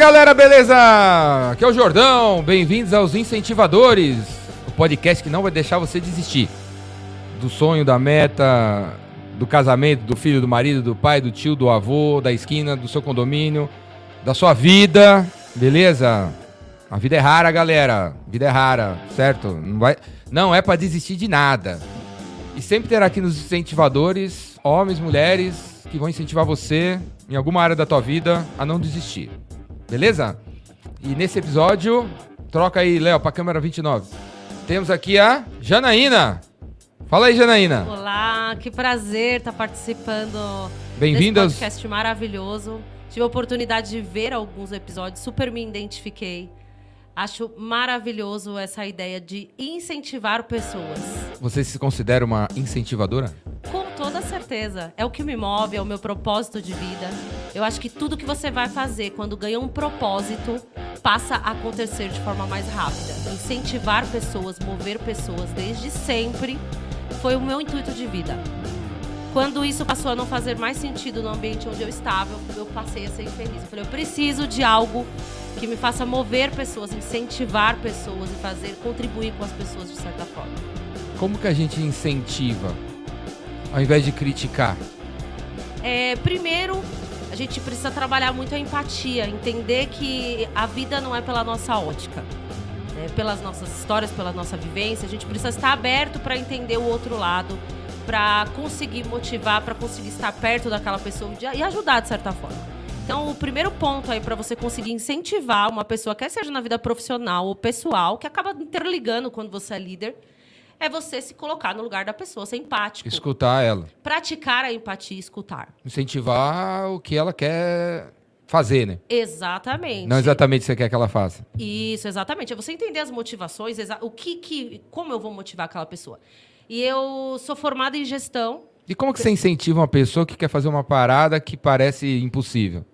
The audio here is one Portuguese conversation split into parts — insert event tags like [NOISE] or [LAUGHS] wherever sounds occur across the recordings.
Galera, beleza? Aqui é o Jordão, bem-vindos aos Incentivadores, o podcast que não vai deixar você desistir do sonho, da meta, do casamento, do filho, do marido, do pai, do tio, do avô, da esquina, do seu condomínio, da sua vida, beleza? A vida é rara, galera. A vida é rara, certo? Não, vai... não é para desistir de nada. E sempre terá aqui nos incentivadores homens, mulheres que vão incentivar você em alguma área da tua vida a não desistir. Beleza? E nesse episódio, troca aí, Léo, pra câmera 29. Temos aqui a Janaína. Fala aí, Janaína. Olá, que prazer estar participando Bem-vindas. desse podcast maravilhoso. Tive a oportunidade de ver alguns episódios, super me identifiquei. Acho maravilhoso essa ideia de incentivar pessoas. Você se considera uma incentivadora? Com toda certeza. É o que me move, é o meu propósito de vida. Eu acho que tudo que você vai fazer quando ganha um propósito passa a acontecer de forma mais rápida. Incentivar pessoas, mover pessoas desde sempre foi o meu intuito de vida. Quando isso passou a não fazer mais sentido no ambiente onde eu estava, eu passei a ser infeliz. Eu falei, eu preciso de algo que me faça mover pessoas, incentivar pessoas e fazer contribuir com as pessoas de certa forma. Como que a gente incentiva ao invés de criticar? É, primeiro, a gente precisa trabalhar muito a empatia, entender que a vida não é pela nossa ótica, né? pelas nossas histórias, pela nossa vivência. A gente precisa estar aberto para entender o outro lado, para conseguir motivar, para conseguir estar perto daquela pessoa e ajudar de certa forma. Então, o primeiro ponto aí para você conseguir incentivar uma pessoa, quer seja na vida profissional ou pessoal, que acaba interligando quando você é líder, é você se colocar no lugar da pessoa, ser empático. Escutar ela. Praticar a empatia e escutar. Incentivar o que ela quer fazer, né? Exatamente. Não exatamente o que você quer que ela faça. Isso, exatamente. É você entender as motivações, o que, que como eu vou motivar aquela pessoa. E eu sou formada em gestão. E como que você incentiva uma pessoa que quer fazer uma parada que parece impossível?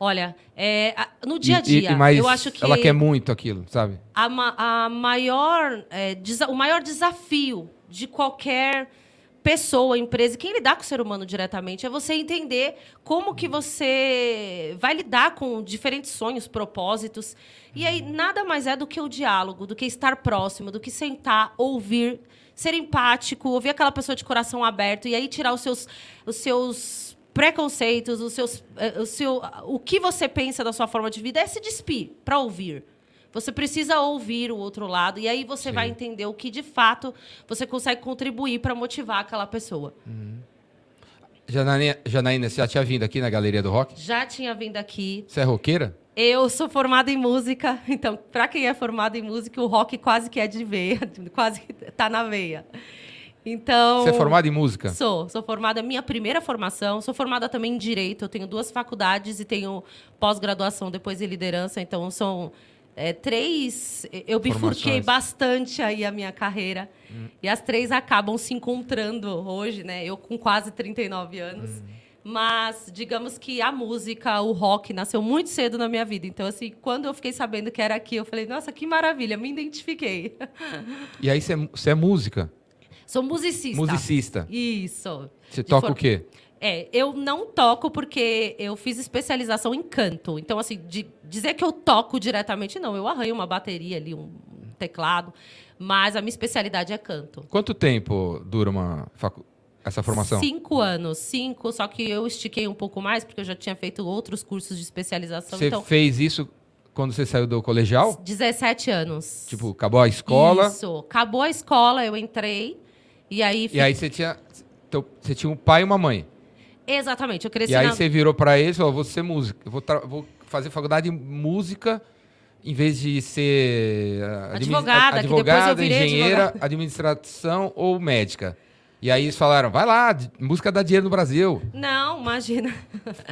Olha, é, no dia a dia, e, e, eu acho que. Ela quer muito aquilo, sabe? A, a maior, é, o maior desafio de qualquer pessoa, empresa, quem lidar com o ser humano diretamente, é você entender como que você vai lidar com diferentes sonhos, propósitos. E aí, nada mais é do que o diálogo, do que estar próximo, do que sentar, ouvir, ser empático, ouvir aquela pessoa de coração aberto e aí tirar os seus. Os seus preconceitos, os seus, eh, o, seu, o que você pensa da sua forma de vida é se despir para ouvir. Você precisa ouvir o outro lado e aí você Sim. vai entender o que de fato você consegue contribuir para motivar aquela pessoa. Uhum. Janaína, Janaína, você já tinha vindo aqui na Galeria do Rock? Já tinha vindo aqui. Você é roqueira? Eu sou formada em música, [LAUGHS] então, para quem é formado em música, o rock quase que é de veia, [LAUGHS] quase que tá na veia. Então. Você é formada em música? Sou, sou formada, minha primeira formação. Sou formada também em direito. Eu tenho duas faculdades e tenho pós-graduação depois em liderança. Então são é, três. Eu bifurquei bastante aí a minha carreira. Hum. E as três acabam se encontrando hoje, né? Eu com quase 39 anos. Hum. Mas, digamos que a música, o rock, nasceu muito cedo na minha vida. Então, assim, quando eu fiquei sabendo que era aqui, eu falei, nossa, que maravilha, me identifiquei. E aí, você é, é música? Sou musicista. Musicista. Isso. Você toca for... o quê? É, eu não toco porque eu fiz especialização em canto. Então, assim, de dizer que eu toco diretamente, não. Eu arranho uma bateria ali, um teclado. Mas a minha especialidade é canto. Quanto tempo dura uma facu... essa formação? Cinco anos. Cinco, só que eu estiquei um pouco mais, porque eu já tinha feito outros cursos de especialização. Você então... fez isso quando você saiu do colegial? 17 anos. Tipo, acabou a escola? Isso. Acabou a escola, eu entrei. E aí, e aí você tinha, então, você tinha um pai e uma mãe. Exatamente, eu cresci E aí na... você virou para eles e falou, vou ser música, eu vou, vou fazer faculdade de música em vez de ser advogada, advogada engenheira, advogada. administração ou médica. E aí eles falaram, vai lá, música dá dinheiro no Brasil. Não, imagina.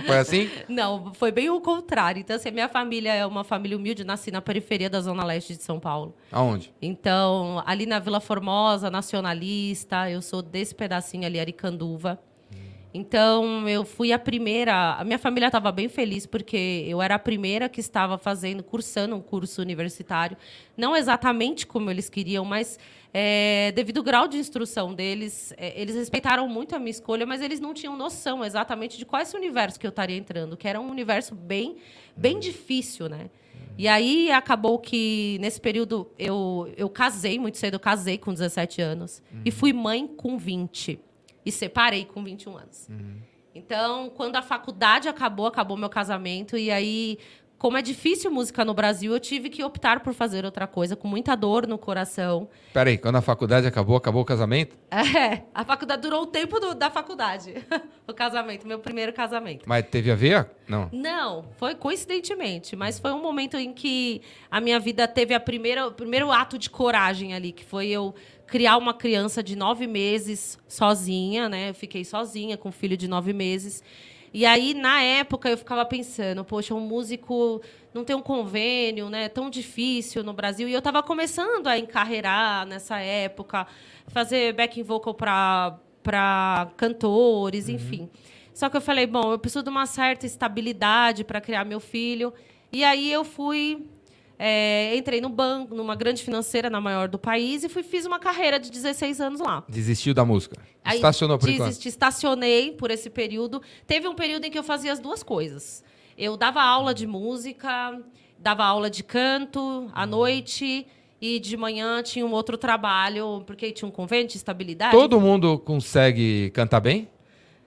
Foi assim? [LAUGHS] Não, foi bem o contrário. Então, assim, minha família é uma família humilde, nasci na periferia da Zona Leste de São Paulo. Aonde? Então, ali na Vila Formosa, nacionalista, eu sou desse pedacinho ali, Aricanduva. Hum. Então, eu fui a primeira. A minha família estava bem feliz, porque eu era a primeira que estava fazendo, cursando um curso universitário. Não exatamente como eles queriam, mas é, devido ao grau de instrução deles, é, eles respeitaram muito a minha escolha, mas eles não tinham noção exatamente de qual esse universo que eu estaria entrando, que era um universo bem, bem difícil, né? E aí acabou que, nesse período, eu, eu casei muito cedo, eu casei com 17 anos uhum. e fui mãe com 20 e separei com 21 anos. Uhum. Então, quando a faculdade acabou, acabou meu casamento. E aí, como é difícil música no Brasil, eu tive que optar por fazer outra coisa, com muita dor no coração. Peraí, quando a faculdade acabou, acabou o casamento? É, a faculdade durou o tempo do, da faculdade. [LAUGHS] o casamento, meu primeiro casamento. Mas teve a ver? Não. Não, foi coincidentemente, mas foi um momento em que a minha vida teve a primeira, o primeiro ato de coragem ali, que foi eu criar uma criança de nove meses sozinha, né? Eu fiquei sozinha com um filho de nove meses. E aí, na época, eu ficava pensando, poxa, um músico não tem um convênio, né? Tão difícil no Brasil. E eu estava começando a encarreirar nessa época, fazer backing vocal para cantores, uhum. enfim. Só que eu falei, bom, eu preciso de uma certa estabilidade para criar meu filho. E aí eu fui é, entrei no banco, numa grande financeira, na maior do país, e fui, fiz uma carreira de 16 anos lá. Desistiu da música? Aí, Estacionou por desisti, enquanto? Estacionei por esse período. Teve um período em que eu fazia as duas coisas. Eu dava aula de música, dava aula de canto à noite e de manhã tinha um outro trabalho, porque tinha um convênio de estabilidade. Todo mundo consegue cantar bem?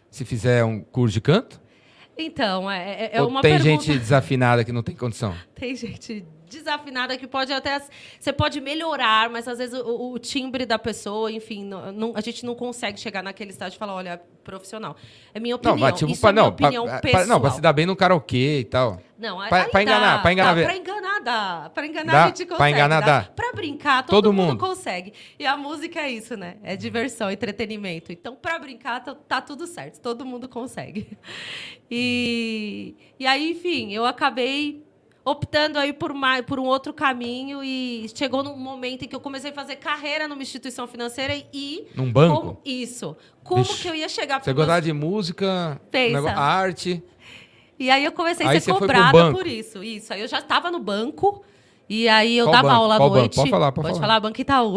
Se fizer um curso de canto? Então, é, é, é uma tem pergunta... gente desafinada que não tem condição? [LAUGHS] Tem gente desafinada que pode até. Você pode melhorar, mas às vezes o, o timbre da pessoa, enfim, não, não, a gente não consegue chegar naquele estágio e falar, olha, profissional. É minha opinião. Não, tipo, Isso pra, é não, opinião pra, pessoal. Pra, não, pra se dar bem no karaokê e tal. Não, pra, pra enganar, pra enganar. Dá, pra enganar dá. Pra enganar dá, a gente consegue. Pra enganar dá. Pra brincar, todo, todo mundo, mundo, consegue. E a música é isso, né? É diversão, entretenimento. Então, pra brincar, tá, tá tudo certo. Todo mundo consegue. [LAUGHS] E, e aí, enfim, eu acabei optando aí por, mais, por um outro caminho e chegou num momento em que eu comecei a fazer carreira numa instituição financeira e... Num banco? Como, isso. Como Vixe, que eu ia chegar... Você gostava de música, negócio, arte... E aí eu comecei a ser cobrada por isso. Isso. Aí eu já estava no banco... E aí eu Qual dava banco? aula à noite. Banco? Pode falar, pode, pode falar. falar, Banco Itaú.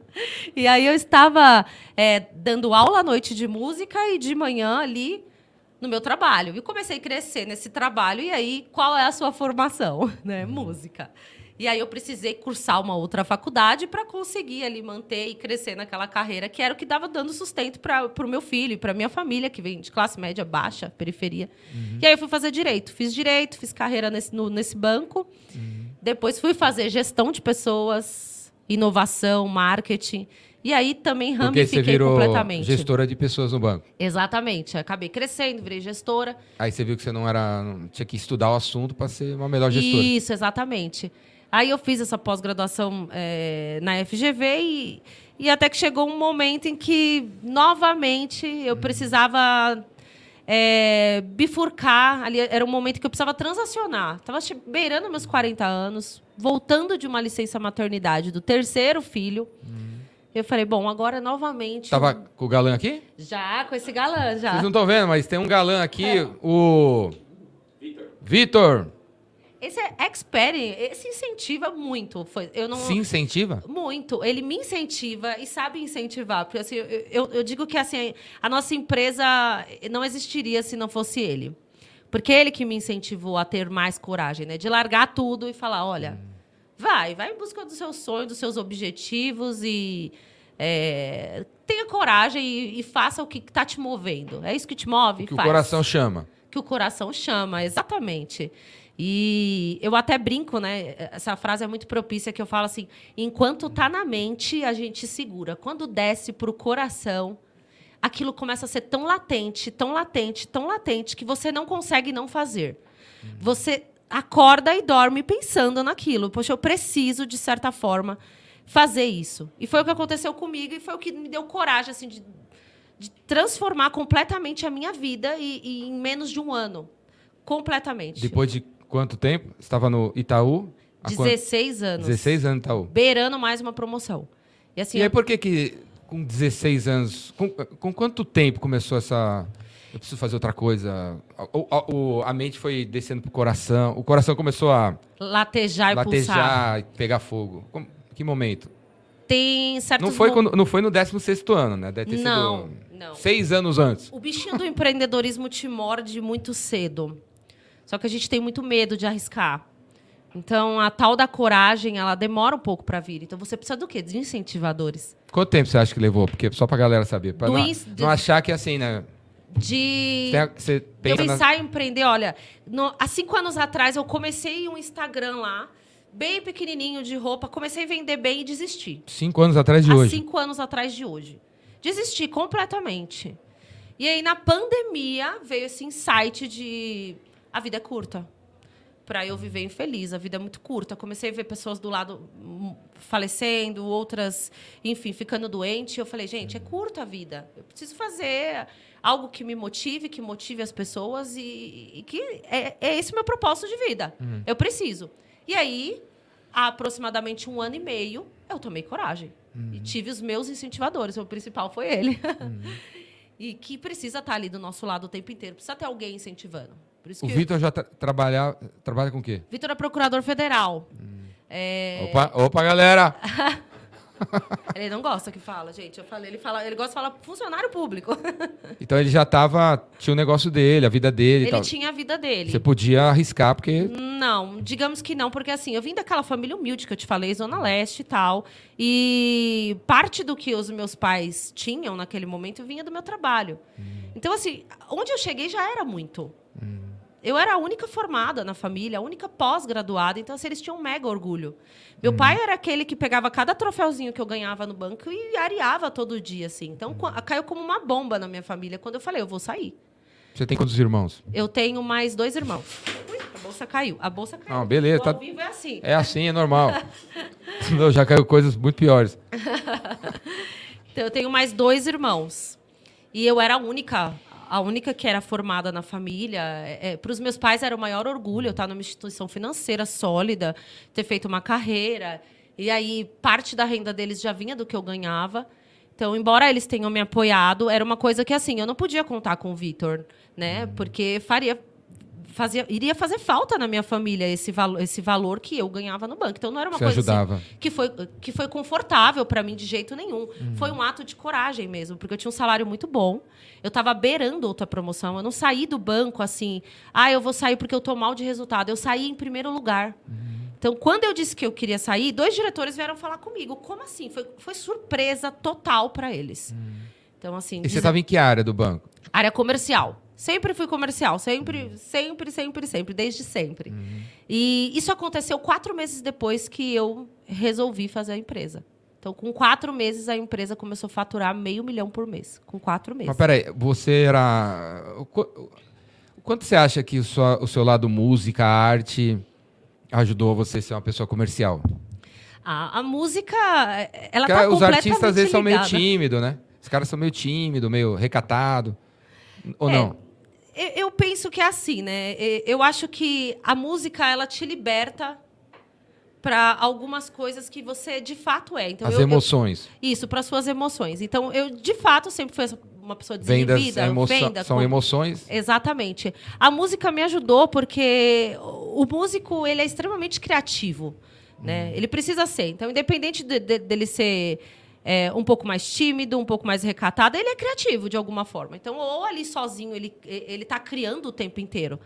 [LAUGHS] e aí eu estava é, dando aula à noite de música e de manhã ali no meu trabalho. E comecei a crescer nesse trabalho. E aí, qual é a sua formação? [LAUGHS] Né? Música. E aí eu precisei cursar uma outra faculdade para conseguir ali manter e crescer naquela carreira que era o que dava dando sustento para o meu filho e para minha família, que vem de classe média baixa, periferia. Uhum. E aí eu fui fazer direito. Fiz direito, fiz carreira nesse, no, nesse banco. Uhum. Depois fui fazer gestão de pessoas, inovação, marketing. E aí também ramifiquei Porque você virou completamente. gestora de pessoas no banco. Exatamente. Acabei crescendo, virei gestora. Aí você viu que você não era. Não, tinha que estudar o assunto para ser uma melhor gestora. Isso, exatamente. Aí eu fiz essa pós-graduação é, na FGV e, e até que chegou um momento em que, novamente, eu uhum. precisava é, bifurcar. Ali era um momento que eu precisava transacionar. Estava beirando meus 40 anos, voltando de uma licença maternidade do terceiro filho. Uhum. Eu falei, bom, agora novamente. Tava com o galã aqui? Já, com esse galã, já. Vocês não estão vendo, mas tem um galã aqui, é. o. Vitor. Vitor. Esse é expert, esse incentiva muito. Foi, eu não, Se incentiva? Muito. Ele me incentiva e sabe incentivar. Porque assim, eu, eu digo que assim, a nossa empresa não existiria se não fosse ele. Porque ele que me incentivou a ter mais coragem, né? De largar tudo e falar, olha, hum. Vai, vai em busca do seu sonho, dos seus objetivos e é, tenha coragem e, e, faça o que está te movendo. É isso que te move? Que faz. o coração chama. Que o coração chama, exatamente. E eu até brinco, né? Essa frase é muito propícia que eu falo assim: enquanto tá na mente, a gente segura. Quando desce para o coração, aquilo começa a ser tão latente, tão latente, tão latente que você não consegue não fazer. Uhum. Você acorda e dorme pensando naquilo. Poxa, eu preciso de certa forma fazer isso. E foi o que aconteceu comigo e foi o que me deu coragem assim de, de transformar completamente a minha vida e, e em menos de um ano, completamente. Depois de quanto tempo? Estava no Itaú? 16 anos. 16 anos no Itaú. Beirando mais uma promoção. E, assim, e aí, por que que com 16 anos... Com, com quanto tempo começou essa... eu preciso fazer outra coisa. O- o- a mente foi descendo pro coração. O coração começou a Latejar e pulsar. latejar e pegar fogo. Como- que momento? Tem certos Não foi, quando, não foi no 16 ano, né? Deve ter Não, sido não. seis anos antes. O bichinho do empreendedorismo te morde muito cedo. Só que a gente tem muito medo de arriscar. Então, a tal da coragem, ela demora um pouco para vir. Então, você precisa do quê? De incentivadores. Quanto tempo você acha que levou? Porque só pra galera saber. Pra Do não, não achar que é assim, né? De... Você Eu pensa na... pensar em empreender, olha, no- há cinco anos atrás eu comecei um Instagram lá, bem pequenininho de roupa, comecei a vender bem e desisti. Cinco anos atrás de há hoje. cinco anos atrás de hoje. Desisti completamente. E aí, na pandemia, veio esse insight de a vida é curta. Para eu viver infeliz, a vida é muito curta. Comecei a ver pessoas do lado hum, falecendo, outras, enfim, ficando doente. Eu falei, gente, é curta a vida. Eu preciso fazer algo que me motive, que motive as pessoas e, e que é, é esse o meu propósito de vida. Eu preciso. E aí, há aproximadamente um ano e meio, eu tomei coragem. E tive os meus incentivadores. O principal foi ele. [LAUGHS] e que precisa estar ali do nosso lado o tempo inteiro. Precisa ter alguém incentivando. O Vitor já tra trabalha, trabalha com o quê? Vitor é procurador federal. É, Opa, opa, galera! [LAUGHS] [LAUGHS] Ele não gosta que fala, gente. Eu falei, ele fala, ele gosta de falar funcionário público. [LAUGHS] Então ele já tava. Tinha o negócio dele, a vida dele Ele tal. tinha a vida dele. Você podia arriscar, porque. Não, digamos que não, porque assim, eu vim daquela família humilde que eu te falei, Zona Leste e tal. E parte do que os meus pais tinham naquele momento vinha do meu trabalho. Então, assim, onde eu cheguei já era muito. Eu era a única formada na família, a única pós-graduada, então assim, eles tinham um mega orgulho. Meu pai era aquele que pegava cada troféuzinho que eu ganhava no banco e areava todo dia, assim. Então, qua- caiu como uma bomba na minha família quando eu falei, eu vou sair. Você tem quantos irmãos? Eu tenho mais dois irmãos. Ui, a bolsa caiu. A bolsa caiu. Não, beleza, O tá- ao vivo é assim. É assim, é normal. [LAUGHS] [LAUGHS] Não, já caiu coisas muito piores. [LAUGHS] Então, eu tenho mais dois irmãos. E eu era a única, a única que era formada na família. Para os meus pais era o maior orgulho eu estar numa instituição financeira sólida, ter feito uma carreira. E aí, parte da renda deles já vinha do que eu ganhava. Então, embora eles tenham me apoiado, era uma coisa que, assim, eu não podia contar com o Vitor, né? Porque faria... Fazia, iria fazer falta na minha família esse, valo, esse valor que eu ganhava no banco. Então não era uma Você coisa assim, que foi, que foi confortável para mim de jeito nenhum. Foi um ato de coragem mesmo, porque eu tinha um salário muito bom. Eu estava beirando outra promoção. Eu não saí do banco assim, ah, eu vou sair porque eu tô mal de resultado. Eu saí em primeiro lugar. Então, quando eu disse que eu queria sair, dois diretores vieram falar comigo. Como assim? Foi, foi surpresa total para eles. Então, assim, E você diz- estava em que área do banco? área comercial. Sempre fui comercial, sempre, sempre, sempre, sempre, desde sempre. E isso aconteceu quatro meses depois que eu resolvi fazer a empresa. Então, com quatro meses, a empresa começou a faturar meio milhão por mês. Com quatro meses. Mas peraí, você era. Quanto você acha que o seu, o seu lado música, arte, ajudou você a ser uma pessoa comercial? A, a música, ela Porque tá os artistas às vezes são meio ligada. tímidos, né? Os caras são meio tímidos, meio recatado. Ou É. não? Eu, penso que é assim, né? Eu acho que a música, ela te liberta para algumas coisas que você de fato é. Então, As eu- eu- emoções. Isso, para suas emoções. Então, eu, de fato, sempre fui uma pessoa Vendas desinibida. emo venda, são com- emoções. Exatamente. A música me ajudou porque o músico ele é extremamente criativo, né? Ele precisa ser. Então, independente de- de- dele ser é, um pouco mais tímido, um pouco mais recatado, ele é criativo de alguma forma. Então, ou ali sozinho ele ele está criando o tempo inteiro,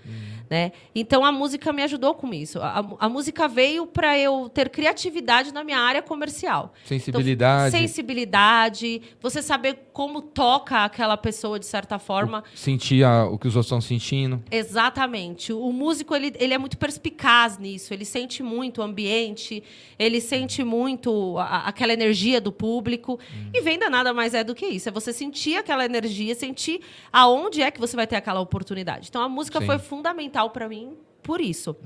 né? Então, a música me ajudou com isso. A, a música veio para eu ter criatividade na minha área comercial. Sensibilidade. Então, sensibilidade, você saber como toca aquela pessoa de certa forma. Sentir a- o que os outros estão sentindo. Exatamente. O músico ele, ele é muito perspicaz nisso. Ele sente muito o ambiente, ele sente muito a- aquela energia do público. E venda nada mais é do que isso. É você sentir aquela energia, sentir aonde é que você vai ter aquela oportunidade. Então a música Sim. foi fundamental para mim por isso.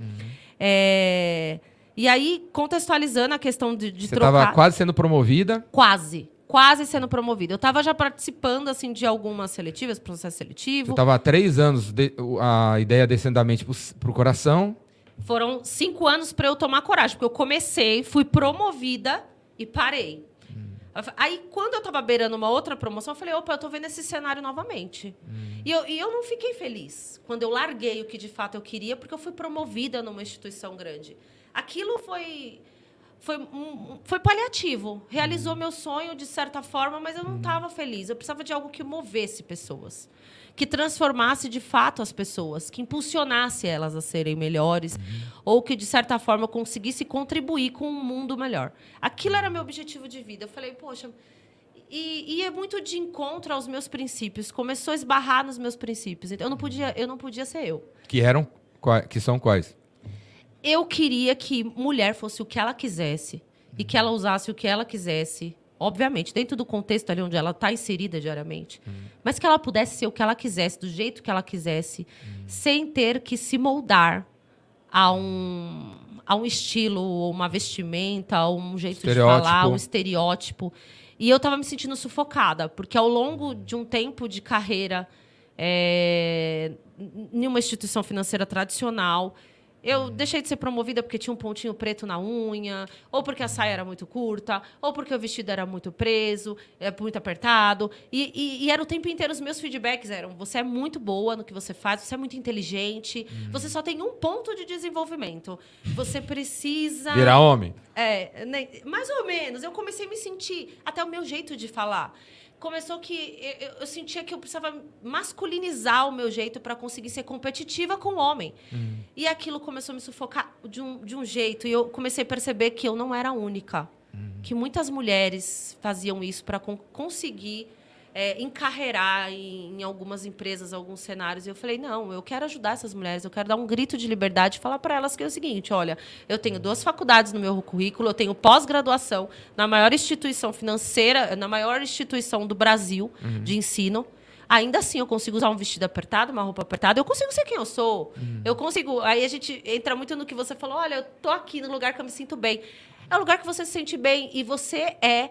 É, E aí, contextualizando a questão de, de Você trocar. estava quase sendo promovida. Quase. Quase sendo promovida. Eu estava já participando assim de algumas seletivas, processo Você seletivo. estava há três anos, de- a ideia descendo da mente para o coração. Foram cinco anos para eu tomar coragem, porque eu comecei, fui promovida e parei. Aí, quando eu tava beirando uma outra promoção, eu falei, opa, eu tô vendo esse cenário novamente. Hum. E, eu, e eu não fiquei feliz quando eu larguei o que de fato eu queria, porque eu fui promovida numa instituição grande. Aquilo foi foi, um, foi paliativo. Realizou Hum. meu sonho de certa forma, mas eu não estava feliz. Eu precisava de algo que movesse pessoas, que transformasse de fato as pessoas, que impulsionasse elas a serem melhores, ou que de certa forma conseguisse contribuir com um mundo melhor. Aquilo era meu objetivo de vida. Eu falei, poxa. E, e é muito de encontro aos meus princípios. Começou a esbarrar nos meus princípios. Então eu não podia, eu não podia ser eu. Que eram. Que são quais? eu queria que mulher fosse o que ela quisesse e que ela usasse o que ela quisesse, obviamente, dentro do contexto ali onde ela está inserida diariamente, mas que ela pudesse ser o que ela quisesse, do jeito que ela quisesse, sem ter que se moldar a um, a um estilo, ou uma vestimenta, ou um jeito de falar, um estereótipo. E eu estava me sentindo sufocada, porque ao longo de um tempo de carreira é, em uma instituição financeira tradicional, eu deixei de ser promovida porque tinha um pontinho preto na unha, ou porque a saia era muito curta, ou porque o vestido era muito preso, é, muito apertado. E, e- e era o tempo inteiro, os meus feedbacks eram: você é muito boa no que você faz, você é muito inteligente, você só tem um ponto de desenvolvimento. Você precisa. Virar homem? É, né, mais ou menos. Eu comecei a me sentir, até o meu jeito de falar. Começou que eu, eu- sentia que eu precisava masculinizar o meu jeito para conseguir ser competitiva com o homem. E aquilo começou a me sufocar de um, de um jeito. E eu comecei a perceber que eu não era a única. Que muitas mulheres faziam isso para conseguir é, encarreirar em, em algumas empresas, alguns cenários. E eu falei, não, eu quero ajudar essas mulheres, eu quero dar um grito de liberdade e falar para elas que é o seguinte, olha, eu tenho duas faculdades no meu currículo, eu tenho pós-graduação na maior instituição financeira, na maior instituição do Brasil de ensino. Ainda assim, eu consigo usar um vestido apertado, uma roupa apertada, eu consigo ser quem eu sou. Eu consigo. Aí a gente entra muito no que você falou: olha, eu tô aqui no lugar que eu me sinto bem. É o lugar que você se sente bem e você é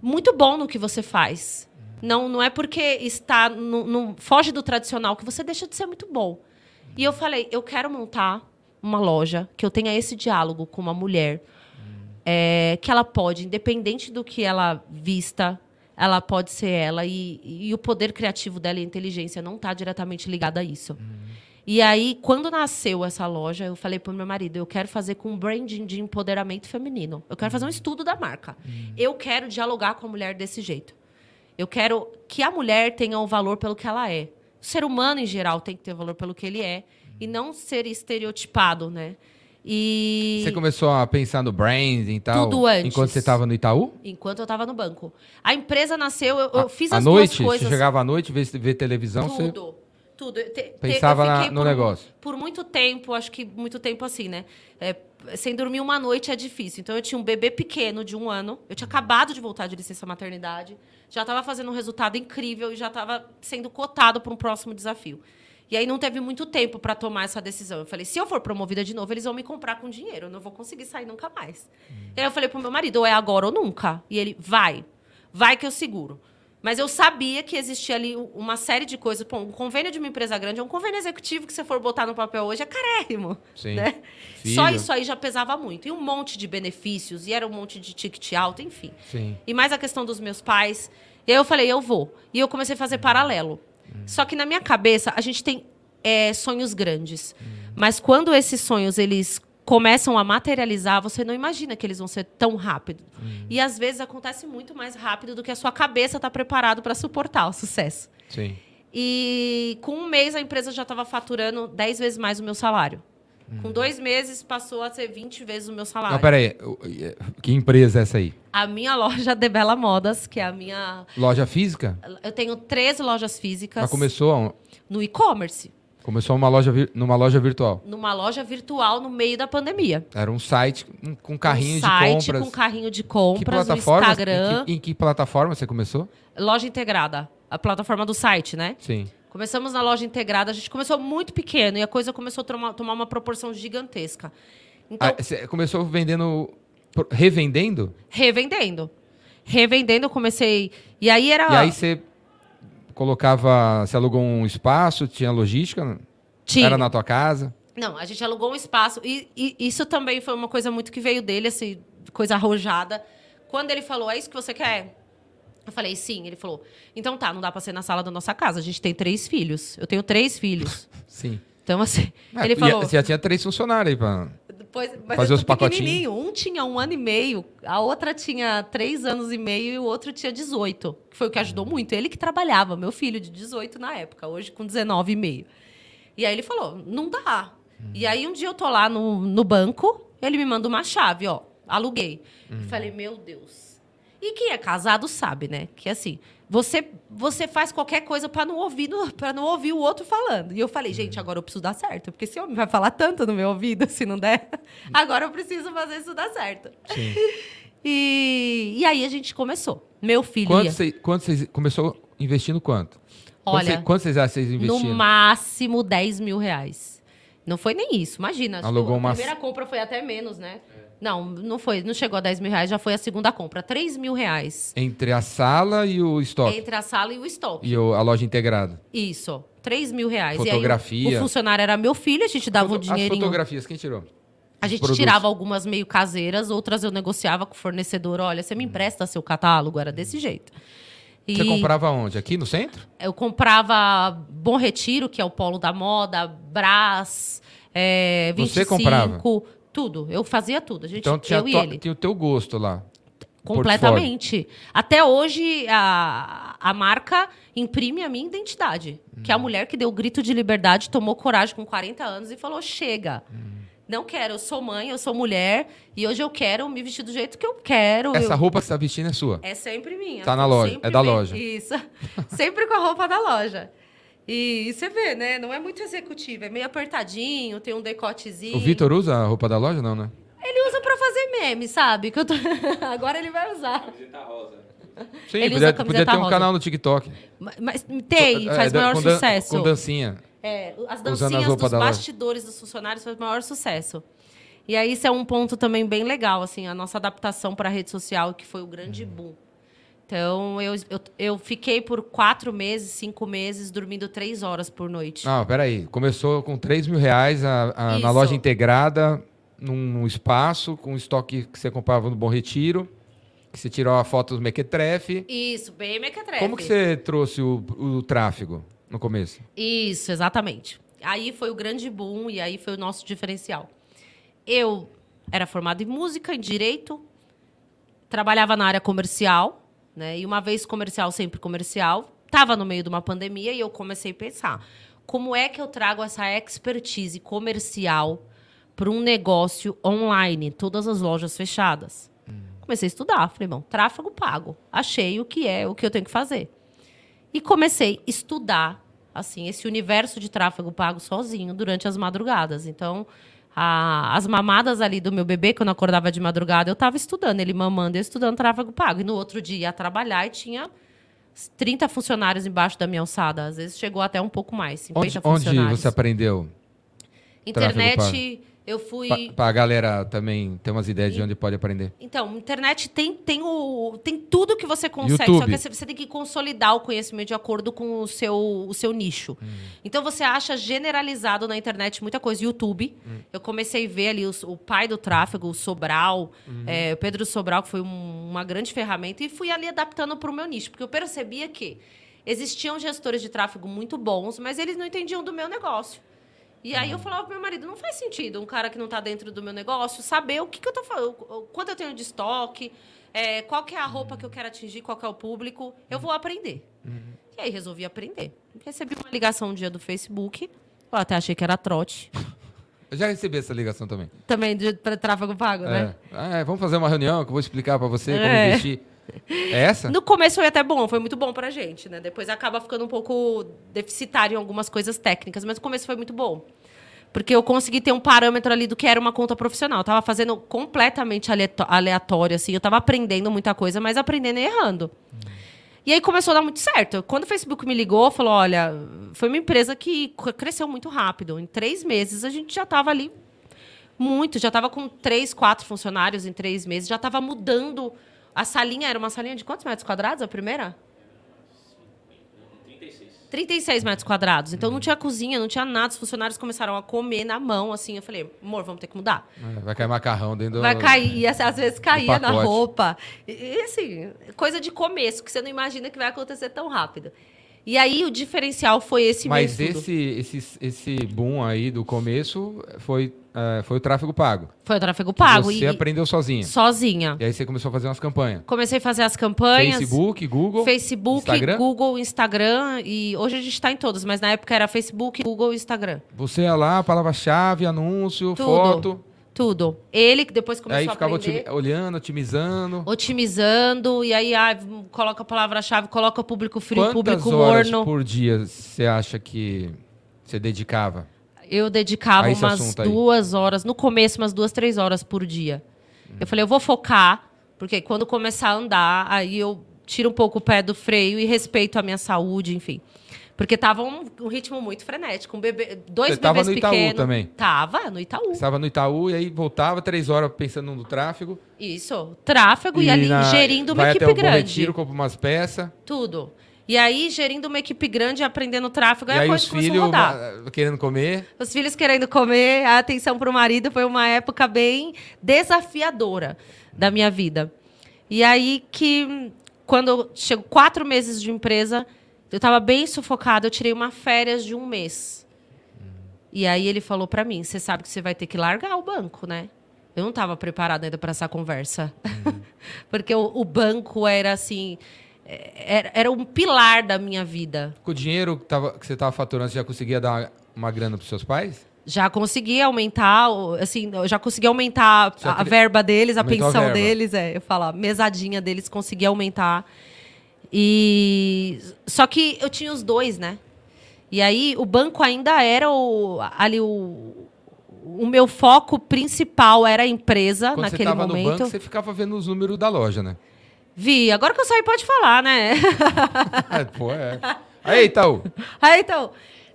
muito bom no que você faz. Não, não é porque está no, no- foge do tradicional que você deixa de ser muito bom. E eu falei, eu quero montar uma loja que eu tenha esse diálogo com uma mulher é, que ela pode, independente do que ela vista, ela pode ser ela e, e o poder criativo dela e a inteligência não está diretamente ligada a isso. E aí, quando nasceu essa loja, eu falei para o meu marido, eu quero fazer com branding de empoderamento feminino. Eu quero fazer um estudo da marca. Eu quero dialogar com a mulher desse jeito. Eu quero que a mulher tenha o valor pelo que ela é. O ser humano, em geral, tem que ter valor pelo que ele é e não ser estereotipado, né? E Você começou a pensar no branding e tal? Tudo antes. Enquanto você estava no Itaú? enquanto eu estava no banco. A empresa nasceu, eu, eu fiz à as noite? duas coisas. Você chegava à noite, ver, ver televisão, você Tudo. Tudo. Eu te- pensava na- no por, negócio. Por muito tempo, acho que muito tempo assim, né? É, sem dormir uma noite é difícil. Então, eu tinha um bebê pequeno de um ano. Eu tinha acabado de voltar de licença maternidade. Já estava fazendo um resultado incrível e já estava sendo cotado para um próximo desafio. E aí não teve muito tempo para tomar essa decisão. Eu falei, se eu for promovida de novo, eles vão me comprar com dinheiro. Eu não vou conseguir sair nunca mais. E aí eu falei pro meu marido, ou é agora ou nunca. E ele, vai. Vai que eu seguro. Mas eu sabia que existia ali uma série de coisas. Pô, um convênio de uma empresa grande é um convênio executivo que você for botar no papel hoje é carérrimo. Sim. Né? Filho. Só isso aí já pesava muito. E um monte de benefícios, e era um monte de ticket alto, enfim. Sim. E mais a questão dos meus pais. E aí eu falei, eu vou. E eu comecei a fazer paralelo. Só que na minha cabeça, a gente tem é, sonhos grandes. Mas quando esses sonhos, eles começam a materializar, você não imagina que eles vão ser tão rápido. E às vezes acontece muito mais rápido do que a sua cabeça está preparado para suportar o sucesso. Sim. E com um mês a empresa já estava faturando 10 vezes mais o meu salário. Com dois meses passou a ser 20 vezes o meu salário. Não, peraí. Que empresa é essa aí? A minha loja de Bela Modas, que é a minha. Loja física? Eu tenho 13 lojas físicas Mas começou, no e-commerce. Começou uma loja, numa loja virtual. Numa loja virtual no meio da pandemia. Era um site com- carrinho um de site compras. com carrinho de que compras, no plataforma? Instagram. Em que, em que plataforma você começou? Loja integrada. A plataforma do site, né? Sim. Começamos na loja integrada, a gente começou muito pequeno e a coisa começou a tomar, tomar uma proporção gigantesca. Então, Ah, você começou vendendo, revendendo? revendendo. Revendendo, eu comecei. E aí era. E aí você colocava, você alugou um espaço, tinha logística? Tinha. Era na tua casa? Não, a gente alugou um espaço. E, e isso também foi uma coisa muito que veio dele, assim, coisa arrojada. Quando ele falou, é isso que você quer? Eu falei, sim. Ele falou, então tá, não dá pra ser na sala da nossa casa. A gente tem três filhos. Eu tenho três filhos. [LAUGHS] Sim. Então, assim, Ah, ele e falou... Você já tinha três funcionários aí pra... Depois, mas Fazer os pacotinhos. Um tinha um ano e meio, a outra tinha três anos e meio e o outro tinha 18. Que foi o que ajudou muito. Ele que trabalhava, meu filho de 18 na época, hoje com 19 e meio. E aí ele falou, não dá. E aí um dia eu tô lá no, no banco, ele me manda uma chave, ó, aluguei. Falei, meu Deus. E quem é casado sabe, né? Que assim, você você faz qualquer coisa para não ouvir para não ouvir o outro falando. E eu falei, gente, agora eu preciso dar certo, porque esse homem vai falar tanto no meu ouvido, [LAUGHS] se não der, agora eu preciso fazer isso dar certo. Sim. [LAUGHS] E, e aí a gente começou. Meu filho Quanto você, quanto você começou investindo quanto? Olha, quanto vocês acham que vocês no investiram? máximo 10 mil reais. Não foi nem isso, imagina. Alugou a uma- primeira compra foi até menos, né? Não, não foi, não chegou a 10 mil reais, já foi a segunda compra. 3 mil reais. Entre a sala e o estoque. Entre a sala e o estoque. E o- a loja integrada. Isso. 3 mil reais. E Fotografia. aí, o, o funcionário era meu filho, a gente dava Foto- As dinheirinho. fotografias, quem tirou? A gente produtos. tirava algumas meio caseiras, outras eu negociava com o fornecedor. Olha, você me empresta seu catálogo? Era desse jeito. E Você comprava onde? Aqui no centro? eu comprava Bom Retiro, que é o polo da moda, Brás, é, 25, Você comprava? Tudo. Eu fazia tudo. A gente, Então tinha, eu e ele. tinha o teu gosto lá. Completamente. Até hoje, a, a marca imprime a minha identidade. Que é a mulher que deu o grito de liberdade, tomou coragem com 40 anos e falou: chega. Não quero, eu sou mãe, eu sou mulher, e hoje eu quero me vestir do jeito que eu quero. Essa eu... roupa que você tá vestindo é sua. É sempre minha. Tá na loja, é da loja. Isso. [LAUGHS] sempre com a roupa da loja. E, e você vê, né? Não é muito executivo, é meio apertadinho, tem um decotezinho. O Vitor usa a roupa da loja, não, né? Ele usa pra fazer meme, sabe? Que eu tô... [LAUGHS] Agora ele vai usar. Sim, Ele usa podia, podia camiseta ter um rosa. canal no TikTok. Mas, mas tem, É, faz da- maior com sucesso. Com dancinha. É, as as dancinhas roupas dos bastidores dos funcionários faz maior sucesso. E aí isso é um ponto também bem legal, assim, a nossa adaptação para a rede social, que foi o grande boom. Então, eu, eu, eu fiquei por quatro meses, cinco meses, dormindo três horas por noite. Não, peraí. Começou com 3 mil reais a- a- na loja integrada, num, num espaço, com estoque que você comprava no Bom Retiro, que você tirou a foto do Mequetrefe. Isso, bem mequetrefe. Como que você trouxe o, o tráfego no começo? Isso, exatamente. Aí foi o grande boom e aí foi o nosso diferencial. Eu era formada em música, em direito, trabalhava na área comercial, né? E uma vez comercial, sempre comercial. Estava no meio de uma pandemia e eu comecei a pensar: como é que eu trago essa expertise comercial para um negócio online, todas as lojas fechadas? Comecei a estudar, falei, bom, tráfego pago. Achei o que é, o que eu tenho que fazer. E comecei a estudar assim esse universo de tráfego pago sozinho durante as madrugadas. Então, a- as mamadas ali do meu bebê, quando eu acordava de madrugada, eu estava estudando, ele mamando, eu estudando tráfego pago. E no outro dia ia trabalhar e tinha 30 funcionários embaixo da minha alçada. Às vezes chegou até um pouco mais, 50 Onde, onde funcionários. você aprendeu? Internet, eu fui. Para a galera também ter umas ideias de onde pode aprender. Então, internet tem, tem, o, tem tudo que você consegue, YouTube. só que você, tem que consolidar o conhecimento de acordo com o seu, o seu nicho. Hum. Então, você acha generalizado na internet muita coisa. YouTube, Hum. eu comecei a ver ali os- o, pai do tráfego, o Sobral, Uhum. é, o Pedro Sobral, que foi um- uma grande ferramenta, e fui ali adaptando para o meu nicho, porque eu percebia que existiam gestores de tráfego muito bons, mas eles não entendiam do meu negócio. E aí eu Uhum. falava pro meu marido, não faz sentido um cara que não está dentro do meu negócio saber o que, que eu tô falando, quanto eu tenho de estoque, é, qual que é a roupa que eu quero atingir, qual que é o público. Eu vou aprender. Uhum. E aí resolvi aprender. Recebi uma ligação um dia do Facebook, eu até achei que era trote. Eu já recebi essa ligação também. Também de tráfego pago, né? É. Ah, é, vamos fazer uma reunião que eu vou explicar para você como É. investir. É essa? No começo foi até bom, foi muito bom pra gente, né? Depois acaba ficando um pouco deficitário em algumas coisas técnicas, mas no começo foi muito bom. Porque eu consegui ter um parâmetro ali do que era uma conta profissional. Eu tava fazendo completamente aleatório, assim. Eu tava aprendendo muita coisa, mas aprendendo e errando. E aí começou a dar muito certo. Quando o Facebook me ligou, falou: olha, foi uma empresa que cresceu muito rápido. Em três meses a gente já estava ali muito, já estava com três, quatro funcionários em três meses, já estava mudando. A salinha era uma salinha de quantos metros quadrados a primeira? 36. 36 metros quadrados. Então não tinha cozinha, não tinha nada. Os funcionários começaram a comer na mão, assim. Eu falei, amor, vamos ter que mudar. É, Vai cair macarrão dentro do... Vai cair, e assim, às vezes caía na roupa. E, assim, coisa de começo, que você não imagina que vai acontecer tão rápido. E aí o diferencial foi esse Mas mês. tudo. esse, esse, esse boom aí do começo foi, é, foi o tráfego pago. Foi o tráfego pago. Você e, aprendeu sozinha. sozinha. E aí você começou a fazer umas campanhas. Comecei a fazer as campanhas. Facebook, Google, Facebook, Instagram. Google, Instagram. E hoje a gente está em todos, mas na época era Facebook, Google e Instagram. Você ia lá, palavra-chave, anúncio, Tudo. foto. Tudo. Ele que depois começou aí a ficava aprender. otimi- olhando, otimizando. Otimizando, e aí ah, coloca a palavra-chave, coloca público frio, Quantas público horas morno. por dia você acha que você dedicava? Eu dedicava umas duas horas, no começo, umas duas, três horas por dia. Eu falei, eu vou focar, porque quando começar a andar, aí eu tiro um pouco o pé do freio e respeito a minha saúde, enfim. Porque tava um, um ritmo muito frenético. Um bebê, dois Você tava bebês no Itaú pequenos. também? Tava, no Itaú. Estava no Itaú e aí voltava três horas pensando no tráfego. Isso. Tráfego e, ali na- gerindo uma equipe até grande. Retiro, compra umas peças. Tudo. E aí, gerindo uma equipe grande, aprendendo tráfego, e aí a coisa começou a rodar. ma- querendo comer. Os filhos querendo comer, a atenção para o marido foi uma época bem desafiadora da minha vida. E aí que, quando chegou quatro meses de empresa, eu estava bem sufocada, eu tirei uma férias de um mês. E aí ele falou para mim, você sabe que você vai ter que largar o banco, né? Eu não estava preparada ainda para essa conversa. [LAUGHS] Porque o, o banco era assim... é, Era, era um pilar da minha vida. Com o dinheiro que, tava- que você estava faturando, você já conseguia dar uma grana para seus pais? Já consegui aumentar, assim, eu já consegui aumentar a, a verba deles, a a pensão verba. deles, é, eu falo, a mesadinha deles consegui aumentar. E só que eu tinha os dois, né? E aí o banco ainda era o ali o o meu foco principal era a empresa Quando você naquele estava no momento. banco, você ficava vendo os números da loja, né? Vi, agora que eu saí pode falar, né? [LAUGHS] É, pô, é. Aí, Itaú. aí então,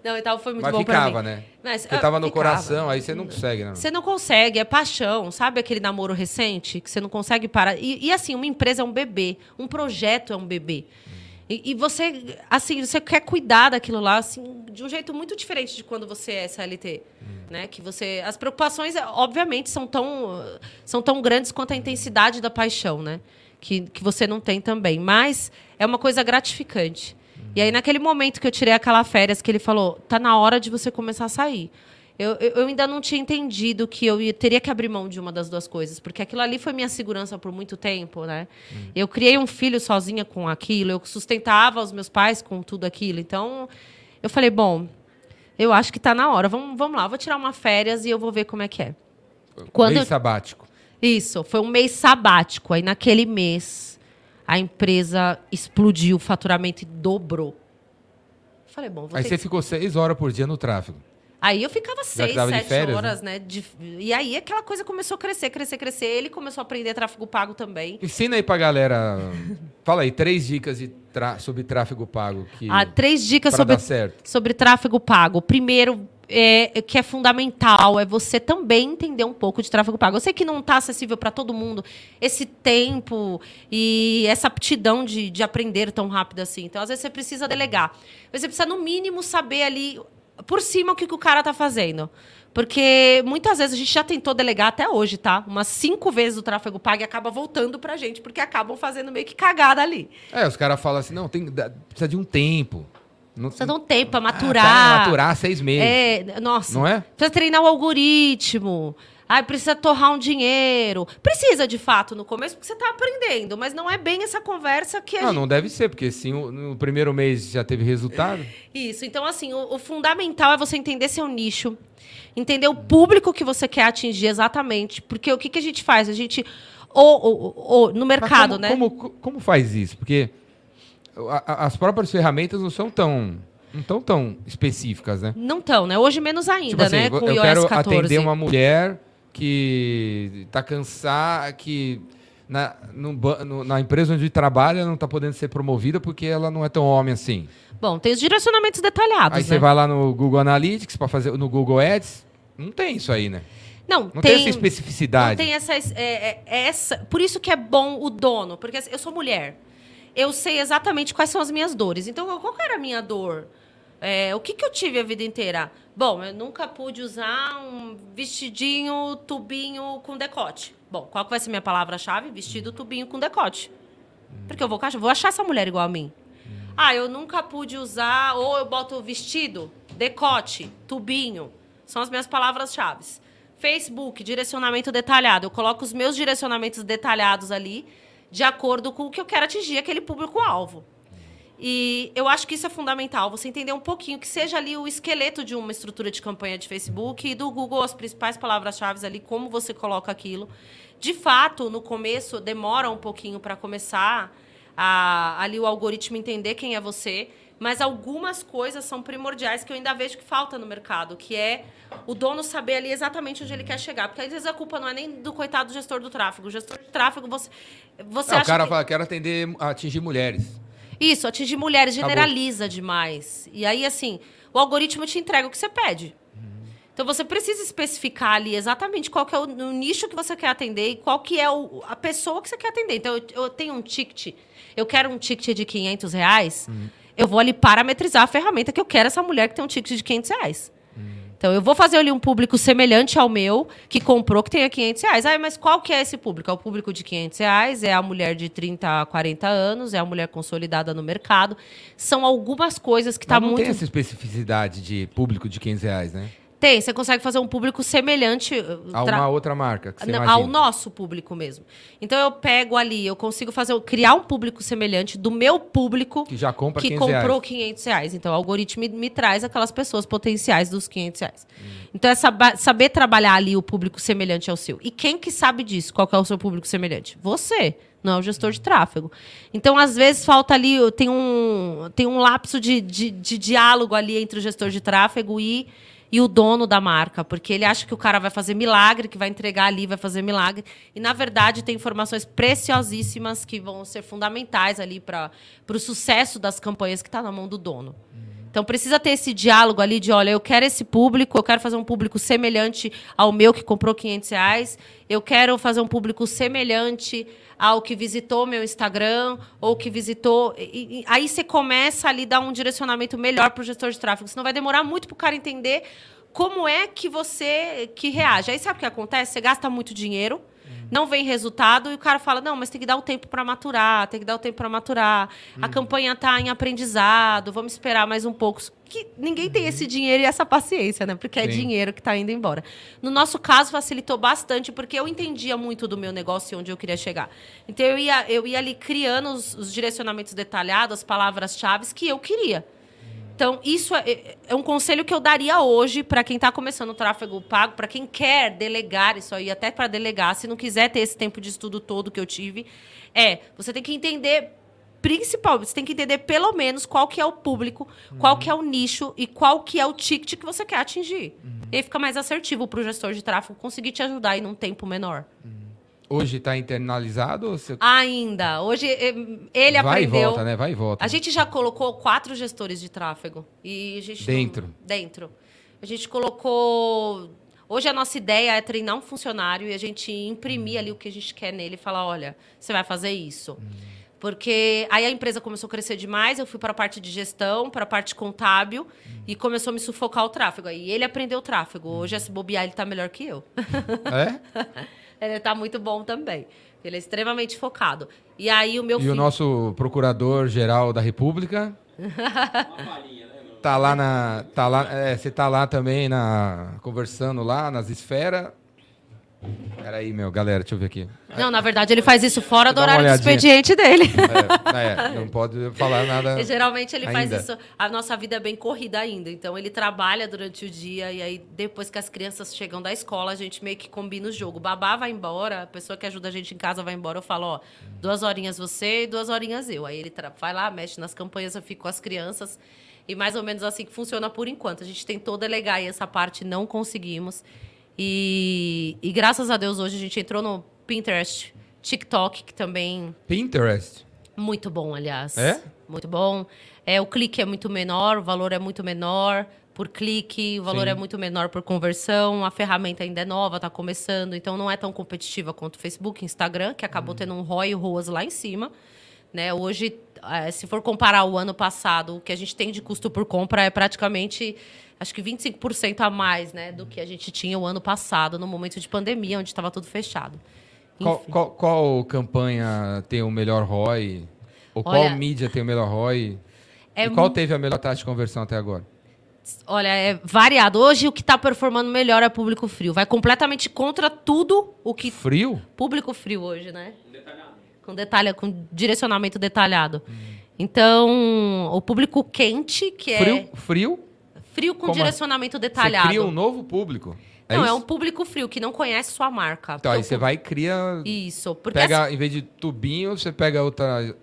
não, então foi muito Mas bom pra ficava, mim. né? Mas, Você ah, tava no ficava. coração, aí você não consegue, né? Você não consegue, é paixão, sabe aquele namoro recente que você não consegue parar? E, e, assim, uma empresa é um bebê, um projeto é um bebê. E, e você, assim, você quer cuidar daquilo lá, assim, de um jeito muito diferente de quando você é CLT, né? Que você, as preocupações, obviamente, são tão, são tão grandes quanto a intensidade da paixão, né? Que, que você não tem também. Mas é uma coisa gratificante. E aí, naquele momento que eu tirei aquela férias, que ele falou, tá na hora de você começar a sair. Eu, eu, ainda não tinha entendido que eu ia- teria que abrir mão de uma das duas coisas, porque aquilo ali foi minha segurança por muito tempo, né? Eu criei um filho sozinha com aquilo, eu sustentava os meus pais com tudo aquilo. Então, eu falei, bom, eu acho que está na hora. Vamos, vamos lá, vou tirar uma férias e eu vou ver como é que é. Quando Mês eu- sabático. Isso, foi um mês sabático. Aí naquele mês a empresa explodiu, o faturamento dobrou. Falei, bom, Aí ter você ficou seis horas por dia no tráfego. Aí eu ficava seis, sete férias, horas, né? de- E aí aquela coisa começou a crescer, crescer, crescer. Ele começou a aprender tráfego pago também. Ensina aí pra galera. Fala aí, três dicas de tra- sobre tráfego pago. Que, Há três dicas sobre, sobre tráfego pago. Primeiro, é, que é fundamental, é você também entender um pouco de tráfego pago. Eu sei que não está acessível para todo mundo esse tempo e essa aptidão de, de aprender tão rápido assim. Então, às vezes, você precisa delegar. Você precisa, no mínimo, saber ali por cima o que, que o cara está fazendo. Porque muitas vezes a gente já tentou delegar até hoje, tá? Umas cinco vezes o tráfego pago e acaba voltando pra gente, porque acabam fazendo meio que cagada ali. É, os caras falam assim, não, tem, precisa de um tempo. Não, Precisa de um tempo pra Ah, maturar. tá, maturar seis meses. É, nossa. Não é? Precisa treinar o algoritmo. Ai, precisa torrar um dinheiro. Precisa, de fato, no começo, porque você está aprendendo. Mas não é bem essa conversa que a Não, gente... não deve ser, porque o- no primeiro mês já teve resultado. [LAUGHS] Isso. Então, assim, o, o fundamental é você entender seu nicho. Entender o público que você quer atingir exatamente. Porque o que, que a gente faz? A gente... Ou, ou- ou no mercado, como, né? Como, como faz isso? Porque a- as próprias ferramentas não são tão, não tão, tão específicas, né? Não estão, né? Hoje menos ainda, tipo assim, né? eu Com iOS quero 14. atender uma mulher que tá cansada, que na, no no- na empresa onde trabalha não tá podendo ser promovida porque ela não é tão homem assim. Bom, tem os direcionamentos detalhados, aí né? você vai lá no Google Analytics para fazer no Google Ads, não tem isso aí, né? Não, Não tem, tem... essa especificidade. Não tem essa, é, é, essa. Por isso que é bom o dono, porque assim, eu sou mulher. Eu sei exatamente quais são as minhas dores. Então, qual era a minha dor? É, o que, que eu tive a vida inteira? Bom, eu nunca pude usar um vestidinho, tubinho com decote. Bom, qual que vai ser minha palavra-chave? Vestido, tubinho com decote. Porque eu vou, vou achar essa mulher igual a mim. Ah, eu nunca pude usar, ou eu boto vestido, decote, tubinho. São as minhas palavras-chave. Facebook, direcionamento detalhado. Eu coloco os meus direcionamentos detalhados ali, de acordo com o que eu quero atingir aquele público-alvo. E eu acho que isso é fundamental, você entender um pouquinho, que seja ali o esqueleto de uma estrutura de campanha de Facebook e do Google, as principais palavras-chave ali, como você coloca aquilo. De fato, no começo, demora um pouquinho para começar a, ali o algoritmo entender quem é você, mas algumas coisas são primordiais que eu ainda vejo que falta no mercado, que é o dono saber ali exatamente onde ele quer chegar. Porque às vezes a culpa não é nem do coitado do gestor do tráfego. O gestor de tráfego, você, você não, acha O cara que... fala, quero atender, atingir mulheres. Isso, atingir mulheres generaliza Acabou. demais. E aí, assim, o algoritmo te entrega o que você pede. Então você precisa especificar ali exatamente qual que é o, o, nicho que você quer atender e qual que é o, a pessoa que você quer atender. Então eu, eu, tenho um ticket, eu quero um ticket de 500 reais, uhum. Eu vou ali parametrizar a ferramenta que eu quero essa mulher que tem um ticket de 500 reais. Então, eu vou fazer ali um público semelhante ao meu, que comprou, que tenha 500 reais. Ah, mas qual que é esse público? É o público de 500 reais, é a mulher de 30 a 40 anos, é a mulher consolidada no mercado. São algumas coisas que está muito... não tem essa especificidade de público de 500 reais, né? Tem, você consegue fazer um público semelhante uh, a tra... uma outra marca. Não, ao nosso público mesmo. Então eu pego ali, eu consigo fazer criar um público semelhante do meu público que já compra que comprou reais. 500 reais. Então o algoritmo me, me, traz aquelas pessoas potenciais dos 500 reais. Hum. Então é saber, saber trabalhar ali o público semelhante ao seu. E quem que sabe disso? Qual é o seu público semelhante? Você não é o gestor de tráfego. Então, às vezes, falta ali, tem um, tem um lapso de, de, de diálogo ali entre o gestor de tráfego e e o dono da marca, porque ele acha que o cara vai fazer milagre, que vai entregar ali, vai fazer milagre. E, na verdade, tem informações preciosíssimas que vão ser fundamentais ali para o sucesso das campanhas que está na mão do dono. Então precisa ter esse diálogo ali de, olha, eu quero esse público, eu quero fazer um público semelhante ao meu que comprou 500 reais, eu quero fazer um público semelhante ao que visitou meu Instagram ou que visitou. E, e, aí você começa ali a dar um direcionamento melhor para o gestor de tráfego. Senão vai demorar muito para o cara entender como é que você que reage. Aí sabe o que acontece? Você gasta muito dinheiro não vem resultado e o cara fala: não, mas tem que dar o tempo para maturar, tem que dar o tempo para maturar. Uhum. A campanha está em aprendizado, vamos esperar mais um pouco. Que ninguém tem esse dinheiro e essa paciência, né? Porque é Sim. é dinheiro que está indo embora. No nosso caso, facilitou bastante, porque eu entendia muito do meu negócio e onde eu queria chegar. Então, eu ia, eu ia ali criando os, os direcionamentos detalhados, as palavras-chave que eu queria. Então, isso é, é, um conselho que eu daria hoje para quem está começando o tráfego pago, para quem quer delegar isso aí, até para delegar, se não quiser ter esse tempo de estudo todo que eu tive, é, você tem que entender principal, você tem que entender pelo menos qual que é o público, uhum. qual que é o nicho e qual que é o ticket que você quer atingir. Uhum. E aí fica mais assertivo para o gestor de tráfego conseguir te ajudar em um tempo menor. Uhum. Hoje está internalizado? Você... Ainda. Hoje eh, ele Vai aprendeu. Vai e volta, né? Vai e volta. A gente já colocou quatro gestores de tráfego. E a gente dentro. Não... Dentro. A gente colocou. Hoje a nossa ideia é treinar um funcionário e a gente imprimir ali o que a gente quer nele e falar: olha, você vai fazer isso. Hum. Porque aí a empresa começou a crescer demais, eu fui para a parte de gestão, para a parte contábil hum. e começou a me sufocar o tráfego. Aí ele aprendeu o tráfego. Hoje, esse bobear, ele está melhor que eu. É? [LAUGHS] ele está muito bom também. Ele é extremamente focado. E aí o meu e filho... o nosso procurador-geral da República... [LAUGHS] tá lá na... Tá lá, é, você tá lá também na, conversando lá nas esferas Peraí, meu, galera, deixa eu ver aqui. Não, na verdade, ele faz isso fora do horário do expediente dele. É, é, não pode falar nada. E, [LAUGHS] geralmente ele ainda. faz isso. A nossa vida é bem corrida ainda. Então ele trabalha durante o dia e aí, depois que as crianças chegam da escola, a gente meio que combina o jogo. O babá vai embora, a pessoa que ajuda a gente em casa vai embora. Eu falo, ó, duas horinhas você e duas horinhas eu. Aí ele vai lá, mexe nas campanhas, eu fico com as crianças. E mais ou menos assim que funciona por enquanto. A gente tentou delegar e essa parte não conseguimos. E, e graças a Deus hoje a gente entrou no Pinterest, TikTok, que também. Pinterest? Muito bom, aliás. É? Muito bom. É, o clique é muito menor, o valor é muito menor por clique, o valor Sim. é muito menor por conversão, a ferramenta ainda é nova, está começando, então não é tão competitiva quanto o Facebook, Instagram, que acabou hum. tendo um ROI e ROAS lá em cima. Né? Hoje é, se for comparar o ano passado, o que a gente tem de custo por compra é praticamente acho que 25% a mais né, do que a gente tinha o ano passado, no momento de pandemia, onde estava tudo fechado. Qual, qual, qual, campanha tem o melhor ROI? Ou Olha, qual mídia tem o melhor ROI? É e qual teve a melhor taxa de conversão até agora? Olha, é variado. Hoje o que está performando melhor é público frio. Vai completamente contra tudo o que. Frio? Público frio hoje, né? Detalhado. Com detalhe, com direcionamento detalhado. Hum. Então, o público quente, que é. Frio? Frio? Com Como direcionamento detalhado. Você cria um novo público. É não, é isso? é um público frio que não conhece sua marca. Então, aí você vai e cria. Isso. Porque pega, assim... em vez de tubinho, você pega outra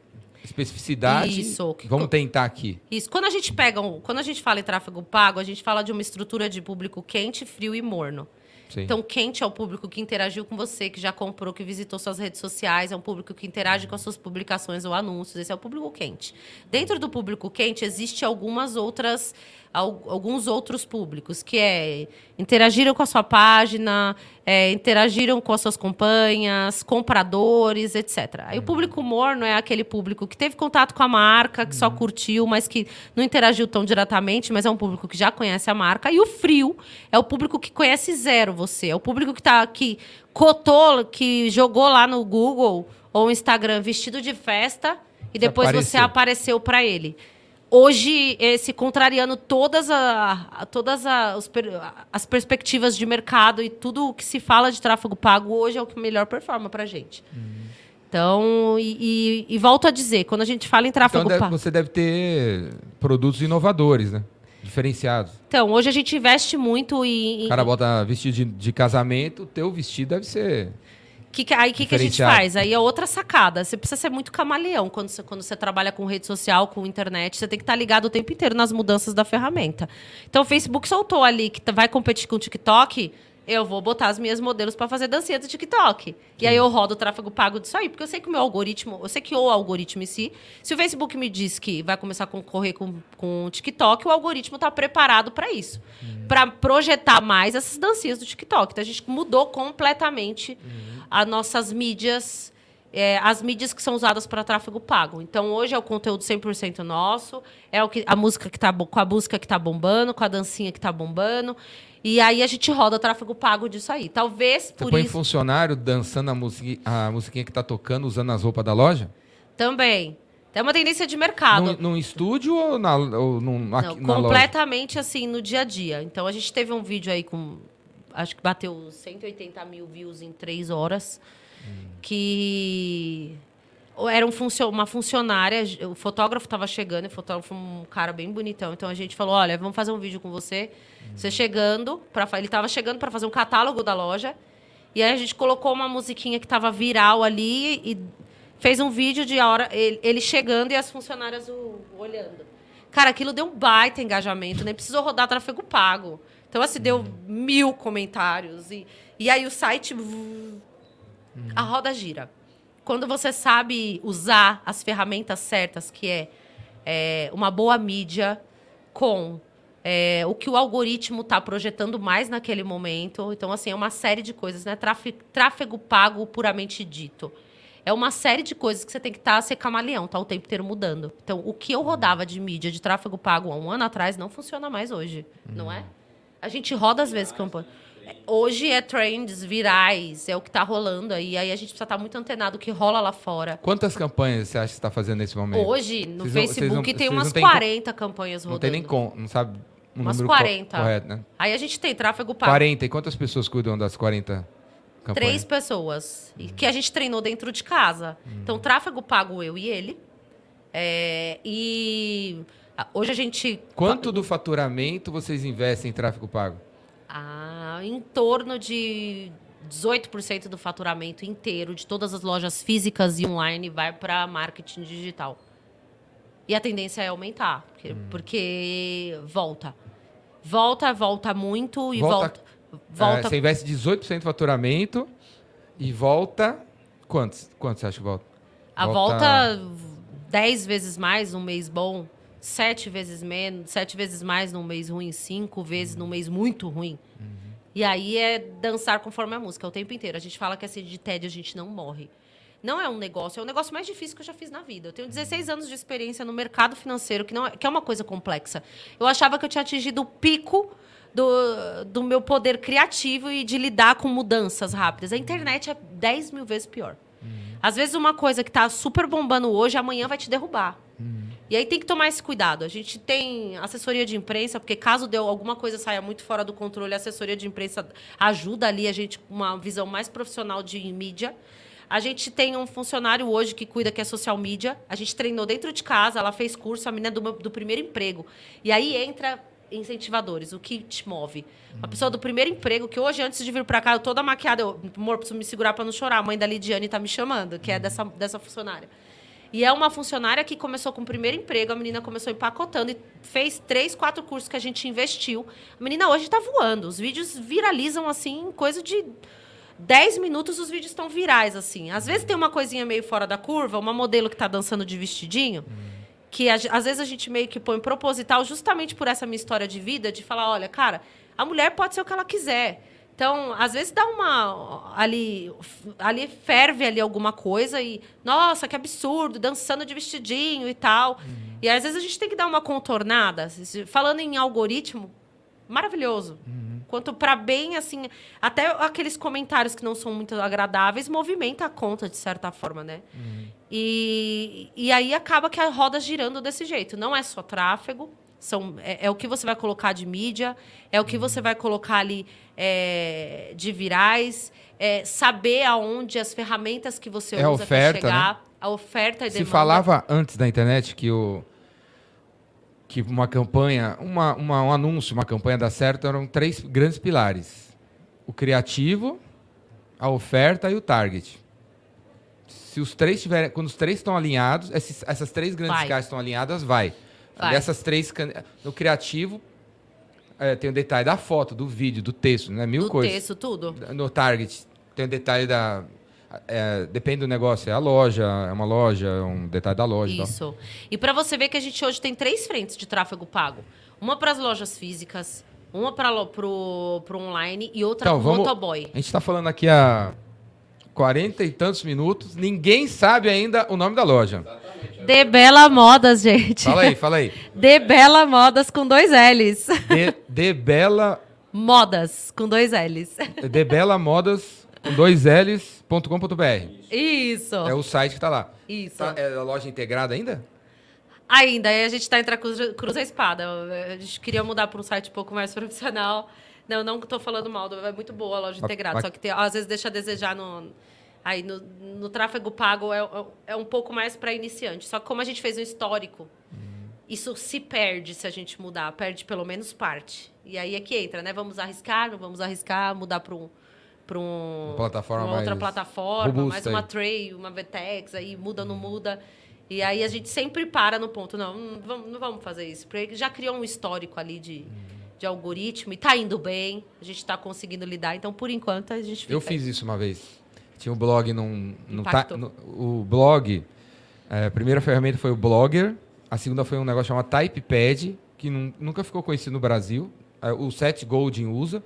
especificidade. Isso. Vamos tentar aqui. Isso. Quando a gente pega, um, quando a gente fala em tráfego pago, a gente fala de uma estrutura de público quente, frio e morno. Sim. Então, quente é o público que interagiu com você, que já comprou, que visitou suas redes sociais, é um público que interage com as suas publicações ou anúncios. Esse é o público quente. Dentro do público quente, existe algumas outras alguns outros públicos, que é interagiram com a sua página, é, interagiram com as suas campanhas, compradores, etc. Aí o público morno é aquele público que teve contato com a marca, que só uhum. curtiu, mas que não interagiu tão diretamente, mas é um público que já conhece a marca. E o frio é o público que conhece zero você, é o público que tá aqui cotou, que jogou lá no Google ou Instagram vestido de festa e depois apareceu. você apareceu para ele hoje, esse contrariando todas, a, todas a, os, as perspectivas de mercado e tudo o que se fala de tráfego pago, hoje é o que melhor performa para a gente. Uhum. Então, e, e, e, volto a dizer, quando a gente fala em tráfego então, pago. Você deve ter produtos inovadores, né? Diferenciados. Então, hoje a gente investe muito em. O cara bota vestido de, de casamento, o teu vestido deve ser que, aí o que, que, a gente faz? Aí é outra sacada. Você precisa ser muito camaleão quando você, quando você trabalha com rede social, com internet. Você tem que estar ligado o tempo inteiro nas mudanças da ferramenta. Então o Facebook soltou ali que vai competir com o TikTok. Eu vou botar as minhas modelos para fazer dancinha do TikTok. Sim. E aí eu rodo o tráfego pago disso aí, porque eu sei que o meu algoritmo, eu sei que o algoritmo em si, se o Facebook me diz que vai começar a concorrer com, com o TikTok, o algoritmo está preparado para isso. Uhum. Para projetar mais essas dancinhas do TikTok. Então a gente mudou completamente. Uhum as nossas mídias, é, as mídias que são usadas para tráfego pago. Então, hoje é o conteúdo 100% nosso, é o que, a música que está com a música que está bombando, com a dancinha que está bombando. E aí a gente roda o tráfego pago disso aí. Talvez por Você põe isso... funcionário dançando a, musiquinha, a musiquinha que está tocando, usando as roupas da loja? Também. É uma tendência de mercado. Num, num estúdio ou, na, ou num, aqui, Não, completamente assim, no dia a dia. Então, a gente teve um vídeo aí com acho que bateu 180 mil views em três horas. Hum. Que era um funcio uma funcionária, o fotógrafo estava chegando, o fotógrafo um cara bem bonitão. Então a gente falou: olha, vamos fazer um vídeo com você. Você chegando, pra, ele estava chegando para fazer um catálogo da loja. E aí a gente colocou uma musiquinha que estava viral ali e fez um vídeo de hora ele, ele chegando e as funcionárias o, olhando. Cara, aquilo deu um baita engajamento, nem precisou rodar tráfego pago. Então, assim, deu mil comentários. E, e aí o site. A roda gira. Quando você sabe usar as ferramentas certas, que é, é uma boa mídia com é, o que o algoritmo está projetando mais naquele momento. Então, assim, é uma série de coisas, né? Tráfego, tráfego pago puramente dito. É uma série de coisas que você tem que estar tá, ser camaleão, tá o tempo inteiro mudando. Então, o que eu rodava de mídia de tráfego pago há um ano atrás não funciona mais hoje, uhum. não é? A gente roda às vezes campanha. Hoje é trends virais, é o que está rolando aí. Aí a gente precisa estar tá muito antenado o que rola lá fora. Quantas campanhas você acha que está fazendo nesse momento? Hoje, no vocês Facebook, não, tem umas 40 com... campanhas rodando. Não tem nem com, não sabe um umas 40. correto, né? Aí a gente tem tráfego pago. 40. E quantas pessoas cuidam das 40 campanhas? Três pessoas. Hum. Que a gente treinou dentro de casa. Hum. Então, tráfego pago eu e ele. É, e Hoje a gente. Quanto do faturamento vocês investem em tráfego pago? Ah, em torno de 18% do faturamento inteiro de todas as lojas físicas e online vai para marketing digital. E a tendência é aumentar, porque, hum. porque volta. Volta, volta muito e volta. volta, volta... É, você investe 18% do faturamento e volta. Quantos? Quantos você acha que volta? A volta, volta 10 vezes mais um mês bom sete vezes menos, sete vezes mais num mês ruim, cinco vezes num mês muito ruim. Uhum. E aí é dançar conforme a música o tempo inteiro. A gente fala que assim, de tédio a gente não morre. Não é um negócio, é o negócio mais difícil que eu já fiz na vida. Eu tenho 16 anos de experiência no mercado financeiro, que, não é, que é uma coisa complexa. Eu achava que eu tinha atingido o pico do, do meu poder criativo e de lidar com mudanças rápidas. A internet é 10 mil vezes pior. Às vezes, uma coisa que está super bombando hoje, amanhã vai te derrubar. E aí tem que tomar esse cuidado. A gente tem assessoria de imprensa, porque caso deu alguma coisa saia muito fora do controle, a assessoria de imprensa ajuda ali a gente com uma visão mais profissional de mídia. A gente tem um funcionário hoje que cuida que é social media. A gente treinou dentro de casa, ela fez curso, a menina do, meu, do primeiro emprego. E aí entra incentivadores, o que te move. Uma pessoa do primeiro emprego, que hoje, antes de vir para cá, eu toda maquiada, eu, amor, preciso me segurar para não chorar. A mãe da Lidiane está me chamando, que é dessa, dessa funcionária. E é uma funcionária que começou com o primeiro emprego, a menina começou empacotando e fez três, quatro cursos que a gente investiu. A menina hoje está voando. Os vídeos viralizam assim, coisa de 10 minutos os vídeos estão virais, assim. Às vezes tem uma coisinha meio fora da curva, uma modelo que está dançando de vestidinho, que às vezes a gente meio que põe proposital justamente por essa minha história de vida, de falar, olha, cara, a mulher pode ser o que ela quiser. Então, às vezes dá uma ali ali ferve ali alguma coisa e nossa, que absurdo, dançando de vestidinho e tal. Uhum. E às vezes a gente tem que dar uma contornada. Falando em algoritmo, maravilhoso. Uhum. Quanto para bem assim, até aqueles comentários que não são muito agradáveis movimenta a conta de certa forma, né? Uhum. E, e aí acaba que a roda girando desse jeito. Não é só tráfego, são, é, é, o que você vai colocar de mídia, é o que você vai colocar ali é, de virais, é, saber aonde as ferramentas que você é usa para chegar, né? a oferta e Se demanda. falava antes da internet que o que uma campanha, uma, uma, um anúncio, uma campanha dar certo eram três grandes pilares: o criativo, a oferta e o target. Se os três tiverem, quando os três estão alinhados, esses, essas três grandes escalas estão alinhadas, vai. Vai. Dessas três, no criativo, é, tem o detalhe da foto, do vídeo, do texto, né? Mil do coisas. Do texto, tudo. No target, tem o detalhe da. É, depende do negócio, é a loja, é uma loja, é um detalhe da loja. Isso. E para você ver que a gente hoje tem três frentes de tráfego pago: uma para as lojas físicas, uma para o online e outra então, para o motoboy. A gente está falando aqui há 40 e tantos minutos, ninguém sabe ainda o nome da loja. De Bela Modas, gente. Fala aí, fala aí. De Bela Modas com dois L's. De, de Bela... Modas com dois L's. De Bela Modas com dois L's.com.br. Isso. É o site que está lá. Isso. Tá, é a loja integrada ainda? Ainda. Aí a gente está entre a cruz, cruz e a espada. A gente queria mudar para um site um pouco mais profissional. Não, não estou falando mal. É muito boa a loja integrada. Mas... Só que tem, às vezes deixa a desejar no Aí no, no tráfego pago é, é, é um pouco mais para iniciante. Só que como a gente fez um histórico, uhum. isso se perde se a gente mudar, perde pelo menos parte. E aí é que entra, né? Vamos arriscar, não vamos arriscar, mudar para um para um, uma, plataforma uma outra plataforma, mais uma aí. Tray, uma Vtex, aí muda, não muda. E aí a gente sempre para no ponto, não, não vamos, não vamos fazer isso. Porque já criou um histórico ali de, de algoritmo e está indo bem, a gente está conseguindo lidar. Então, por enquanto, a gente Eu fiz isso uma vez. Tinha um blog num. num ta, no, o blog. É, a primeira ferramenta foi o Blogger. A segunda foi um negócio chamado Typepad, que nunca ficou conhecido no Brasil. É, o Seth Golding usa.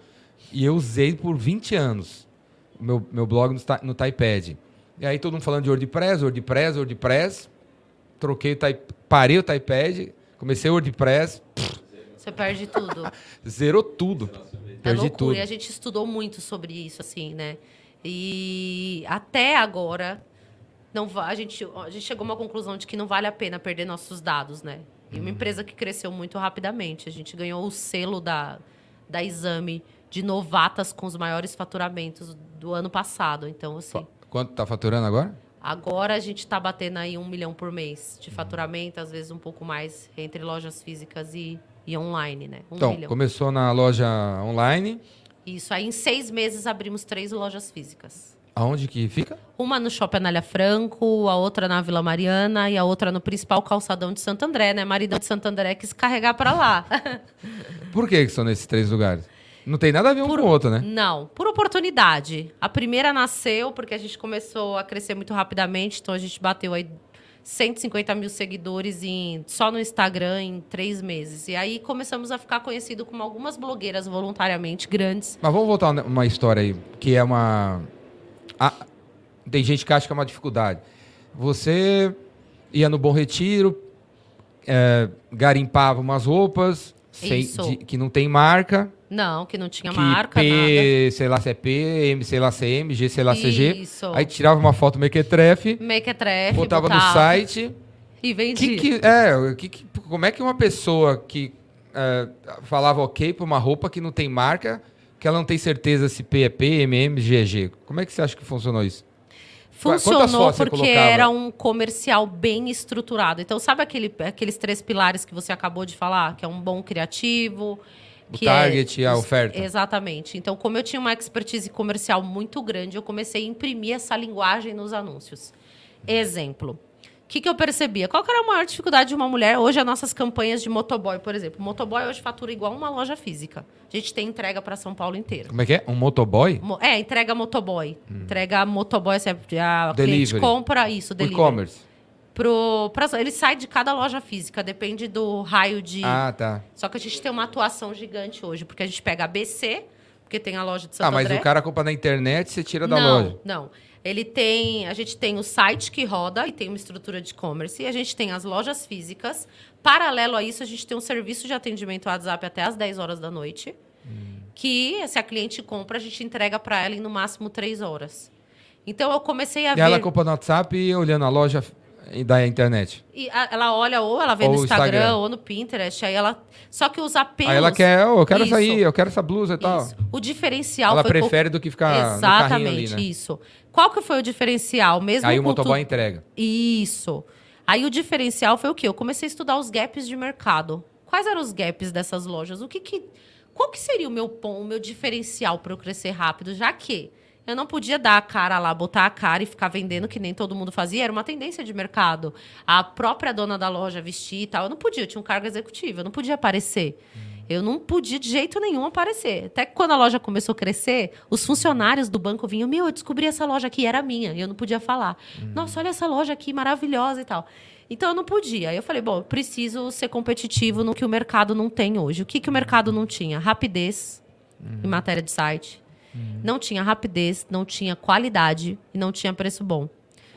E eu usei por 20 anos o meu, meu blog no, no Typepad. E aí todo mundo falando de WordPress, WordPress, WordPress. Troquei o type, parei o Typepad, comecei o WordPress. Você perde tudo. [LAUGHS] Zerou tudo. É Perdi loucura. tudo. E a gente estudou muito sobre isso, assim, né? E até agora, não a, gente, a gente chegou a uma conclusão de que não vale a pena perder nossos dados, né? E uma uhum. empresa que cresceu muito rapidamente. A gente ganhou o selo da, da Exame de novatas com os maiores faturamentos do ano passado. Então, assim. Quanto está faturando agora? Agora a gente está batendo aí um milhão por mês de uhum. faturamento, às vezes um pouco mais entre lojas físicas e, e online, né? Um então, milhão. começou na loja online. Isso. Aí, em seis meses, abrimos três lojas físicas. Aonde que fica? Uma no Shopping Anália Franco, a outra na Vila Mariana e a outra no principal calçadão de Santo André, né? Maridão de Santo André quis carregar para lá. [LAUGHS] Por que, que são nesses três lugares? Não tem nada a ver um por, com o outro, né? Não, por oportunidade. A primeira nasceu porque a gente começou a crescer muito rapidamente, então a gente bateu aí 150 mil seguidores em, só no Instagram em três meses. E aí começamos a ficar conhecido como algumas blogueiras voluntariamente grandes. Mas vamos voltar uma história aí, que é uma. A... tem gente que acha que é uma dificuldade. Você ia no Bom Retiro, é, garimpava umas roupas sem- de- que não tem marca. Não, que não tinha que marca, nada. P, sei lá se é P, M, sei lá se é M, G, sei lá se é G. Isso. Aí tirava uma foto mequetrefe, Mequetrefe, botava, no botava site. E Que, vendia. que, é, que, que- como é que uma pessoa que é, falava ok pra uma roupa que não tem marca, que ela não tem certeza se P é P, M, M, G é G? Como é que você acha que funcionou isso? Funcionou porque era um comercial bem estruturado. Então, sabe aquele, aqueles três pilares que você acabou de falar? Que é um bom criativo. O que target e a oferta. Exatamente. Então, como eu tinha uma expertise comercial muito grande, eu comecei a imprimir essa linguagem nos anúncios. Exemplo. O que, que eu percebia? Qual que era a maior dificuldade de uma mulher? Hoje, as nossas campanhas de motoboy, por exemplo. Motoboy hoje fatura igual uma loja física. A gente tem entrega para São Paulo inteiro. Como é que é? Um motoboy? Mo- É, entrega motoboy. Entrega motoboy, assim, a cliente Delivery. compra isso, O delivery. e-commerce. Pro, pra- ele sai de cada loja física, depende do raio de... Ah, tá. Só que a gente tem uma atuação gigante hoje, porque a gente pega a BC, porque tem a loja de Santo Ah, mas André. o cara compra na internet, você tira da não, loja. Não, Ele tem... A gente tem o site que roda e tem uma estrutura de e-commerce. E a gente tem as lojas físicas. Paralelo a isso, a gente tem um serviço de atendimento WhatsApp até às 10 horas da noite. Que, se a cliente compra, a gente entrega para ela em no máximo 3 horas. Então, eu comecei a E ver... ela compra no WhatsApp e olhando a loja da internet. E a- ela olha ou ela vê Ou no Instagram, Instagram. ou no Pinterest, aí ela. Só que os apelos. Aí ela quer, "Oh, eu quero Isso, aí, eu quero essa blusa e tal. Isso. O diferencial Ela foi. prefere do que ficar Exatamente, ali, né? isso. Qual que foi o diferencial? Mesmo Aí o motoboy entrega. Isso. Aí o diferencial foi o quê? Eu comecei a estudar os gaps de mercado. Quais eram os gaps dessas lojas? O que que. Qual que seria o meu pão, o meu diferencial para eu crescer rápido? Já que eu não podia dar a cara lá, botar a cara e ficar vendendo que nem todo mundo fazia. Era uma tendência de mercado. A própria dona da loja vestir e tal. Eu não podia, eu tinha um cargo executivo, eu não podia aparecer. Eu não podia de jeito nenhum aparecer. Até que quando a loja começou a crescer, os funcionários do banco vinham: Meu, eu descobri essa loja aqui, era minha. E eu não podia falar. Nossa, olha essa loja aqui, maravilhosa e tal. Então eu não podia. Aí eu falei: Bom, preciso ser competitivo no que o mercado não tem hoje. O que, que o mercado não tinha? Rapidez em matéria de site. Não tinha rapidez, não tinha qualidade e não tinha preço bom.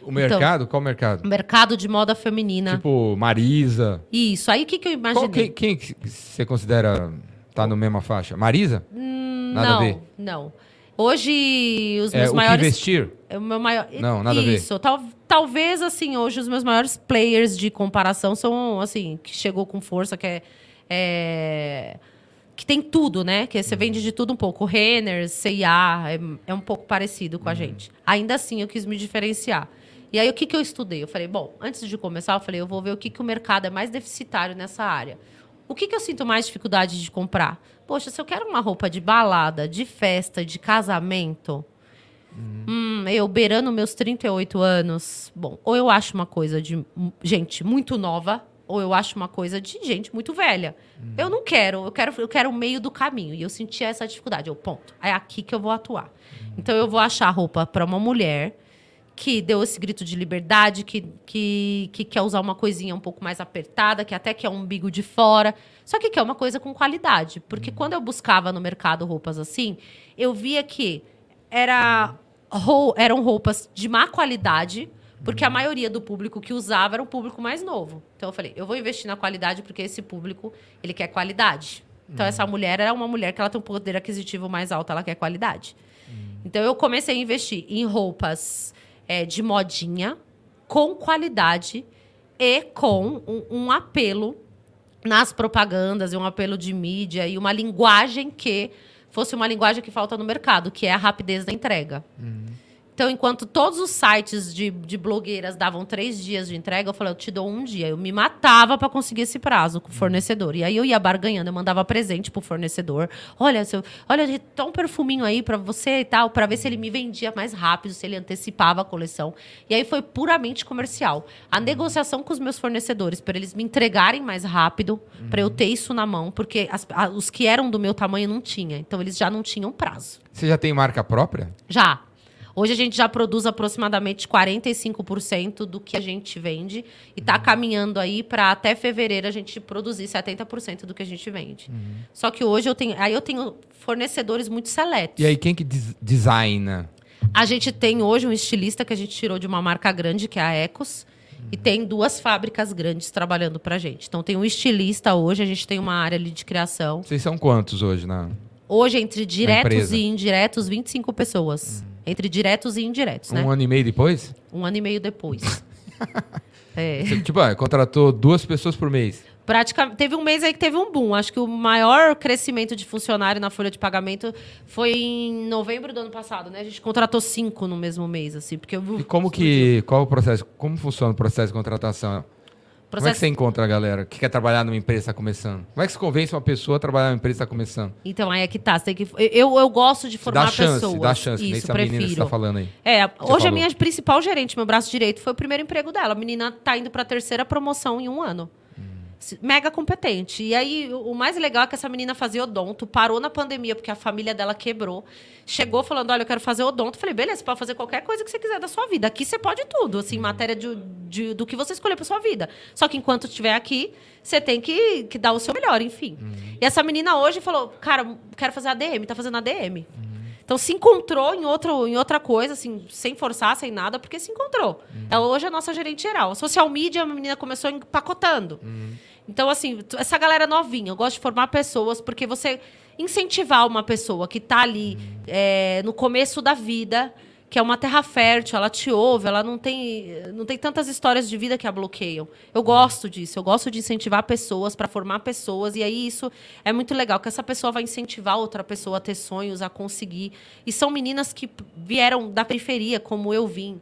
O mercado? Qual mercado? Mercado de moda feminina. Tipo, Marisa. Isso. Aí o que, que eu Qual, imaginei? quem, quem que você considera tá na mesma faixa? Marisa? Nada não, a ver. não. Hoje, os É, meus o maiores. que vestir? É o meu maior... Não, nada a ver. Isso. Tal, talvez, assim, hoje os meus maiores players de comparação são, assim, que chegou com força, que é... é, Que tem tudo, né? Que você vende de tudo um pouco. Renner, C&A, é, é um pouco parecido Uhum. com a gente. Ainda assim, eu quis me diferenciar. E aí, o que, que eu estudei? Eu falei, bom, antes de começar, eu falei, eu vou ver o que, que o mercado é mais deficitário nessa área. O que, que eu sinto mais dificuldade de comprar? Poxa, se eu quero uma roupa de balada, de festa, de casamento, Hum, eu beirando meus 38 anos. Bom, ou eu acho uma coisa de gente muito nova, ou eu acho uma coisa de gente muito velha. Eu não quero, eu quero, eu quero o meio do caminho. E eu sentia essa dificuldade. Eu, ponto. É aqui que eu vou atuar. Então eu vou achar roupa para uma mulher que deu esse grito de liberdade, que, que, que quer usar uma coisinha um pouco mais apertada, que até quer um umbigo de fora. Só que quer uma coisa com qualidade. Porque quando eu buscava no mercado roupas assim, eu via que era, eram roupas de má qualidade, porque a maioria do público que usava era um público mais novo. Então eu falei, eu vou investir na qualidade porque esse público, ele quer qualidade. Então essa mulher era uma mulher que ela tem um poder aquisitivo mais alto, ela quer qualidade. Então eu comecei a investir em roupas é, de modinha, com qualidade e com um, um apelo nas propagandas e um apelo de mídia e uma linguagem que fosse uma linguagem que falta no mercado, que é a rapidez da entrega. Então, enquanto todos os sites de, de blogueiras davam três dias de entrega, eu falei, eu te dou um dia. Eu me matava para conseguir esse prazo com o fornecedor. E aí eu ia barganhando, eu mandava presente pro fornecedor. Olha, seu, olha, tá um perfuminho aí para você e tal, para ver se ele me vendia mais rápido, se ele antecipava a coleção. E aí foi puramente comercial. A negociação com os meus fornecedores, para eles me entregarem mais rápido, para eu ter isso na mão, porque as- a- os que eram do meu tamanho não tinha. Então eles já não tinham prazo. Você já tem marca própria? Já. Hoje a gente já produz aproximadamente 45% do que a gente vende e Uhum. está caminhando aí para até fevereiro a gente produzir 70% do que a gente vende. Só que hoje eu tenho, aí eu tenho fornecedores muito seletos. Uhum. E aí, quem que des- designa? A gente tem hoje um estilista que a gente tirou de uma marca grande, que é a Ecos. E tem duas fábricas grandes trabalhando pra gente. Então tem um estilista hoje, a gente tem uma área ali de criação. Vocês são quantos hoje na. Hoje, entre diretos e indiretos, 25 pessoas. Entre diretos e indiretos, né? Um ano e meio depois? Um ano e meio depois. [LAUGHS] é. Você, tipo, ah, contratou duas pessoas por mês. Praticamente, teve um mês aí que teve um boom. Acho que o maior crescimento de funcionário na folha de pagamento foi em novembro do ano passado, né? A gente contratou cinco no mesmo mês, assim, porque eu E como [LAUGHS] que. Qual o processo? Como funciona o processo de contratação? Como é que processo... você encontra a galera que quer trabalhar numa empresa que está começando? Como é que você convence uma pessoa a trabalhar numa empresa que está começando? Então aí é que tá. Você que... eu, eu gosto de formar dá chance, pessoas. dá chance, que nem Isso, essa menina que você prefiro. está falando aí. É, hoje falou. a minha principal gerente, meu braço direito, foi o primeiro emprego dela. A menina tá indo pra terceira promoção em um ano. Mega competente. E aí, o mais legal é que essa menina fazia odonto, parou na pandemia, porque a família dela quebrou. Chegou falando: Olha, eu quero fazer odonto. Falei: Beleza, você pode fazer qualquer coisa que você quiser da sua vida. Aqui você pode tudo, assim, em matéria de, de- do que você escolher pra sua vida. Só que enquanto estiver aqui, você tem que, que dar o seu melhor, enfim. E essa menina hoje falou: Cara, quero fazer ADM, tá fazendo ADM. Então se encontrou em, outro, em outra coisa, assim, sem forçar, sem nada, porque se encontrou. Ela hoje é a nossa gerente geral. A social media, a menina começou empacotando. Então, assim, essa galera novinha, eu gosto de formar pessoas, porque você incentivar uma pessoa que está ali é, no começo da vida, que é uma terra fértil, ela te ouve, ela não tem, não tem tantas histórias de vida que a bloqueiam. Eu gosto disso, eu gosto de incentivar pessoas para formar pessoas, e aí isso é muito legal, que essa pessoa vai incentivar outra pessoa a ter sonhos, a conseguir. E são meninas que vieram da periferia, como eu vim.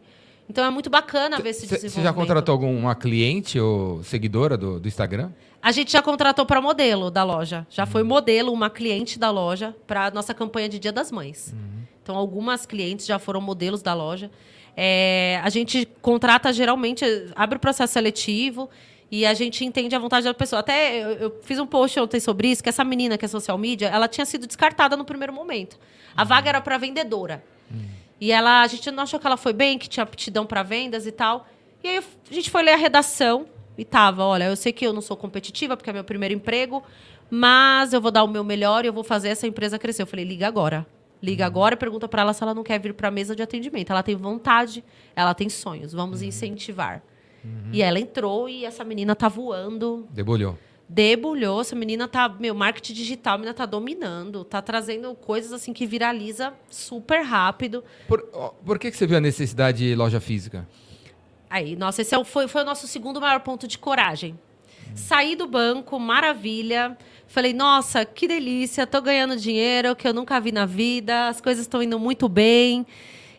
Então é muito bacana ver esse desenvolvimento. você já contratou alguma cliente ou seguidora do, do Instagram? A gente já contratou para modelo da loja. Já foi modelo, uma cliente da loja, para nossa campanha de Dia das Mães. Então, algumas clientes já foram modelos da loja. É, a gente contrata geralmente, abre o processo seletivo e a gente entende a vontade da pessoa. Até eu, eu fiz um post ontem sobre isso, que essa menina que é social media, ela tinha sido descartada no primeiro momento. A vaga era para vendedora. E ela, a gente não achou que ela foi bem, que tinha aptidão para vendas e tal. E aí a gente foi ler a redação e tava, olha, eu sei que eu não sou competitiva porque é meu primeiro emprego, mas eu vou dar o meu melhor e eu vou fazer essa empresa crescer. Eu falei, liga agora. Liga agora e pergunta para ela se ela não quer vir para a mesa de atendimento. Ela tem vontade, ela tem sonhos, vamos incentivar. E ela entrou e essa menina tá voando, Debulhou. Debulhou. Essa menina tá, meu, marketing digital, a menina tá dominando, tá trazendo coisas assim que viraliza super rápido. Por, por que, que você viu a necessidade de loja física? Aí, nossa, esse é foi, foi o nosso segundo maior ponto de coragem. Saí do banco, maravilha. Falei, nossa, que delícia, tô ganhando dinheiro que eu nunca vi na vida, as coisas estão indo muito bem.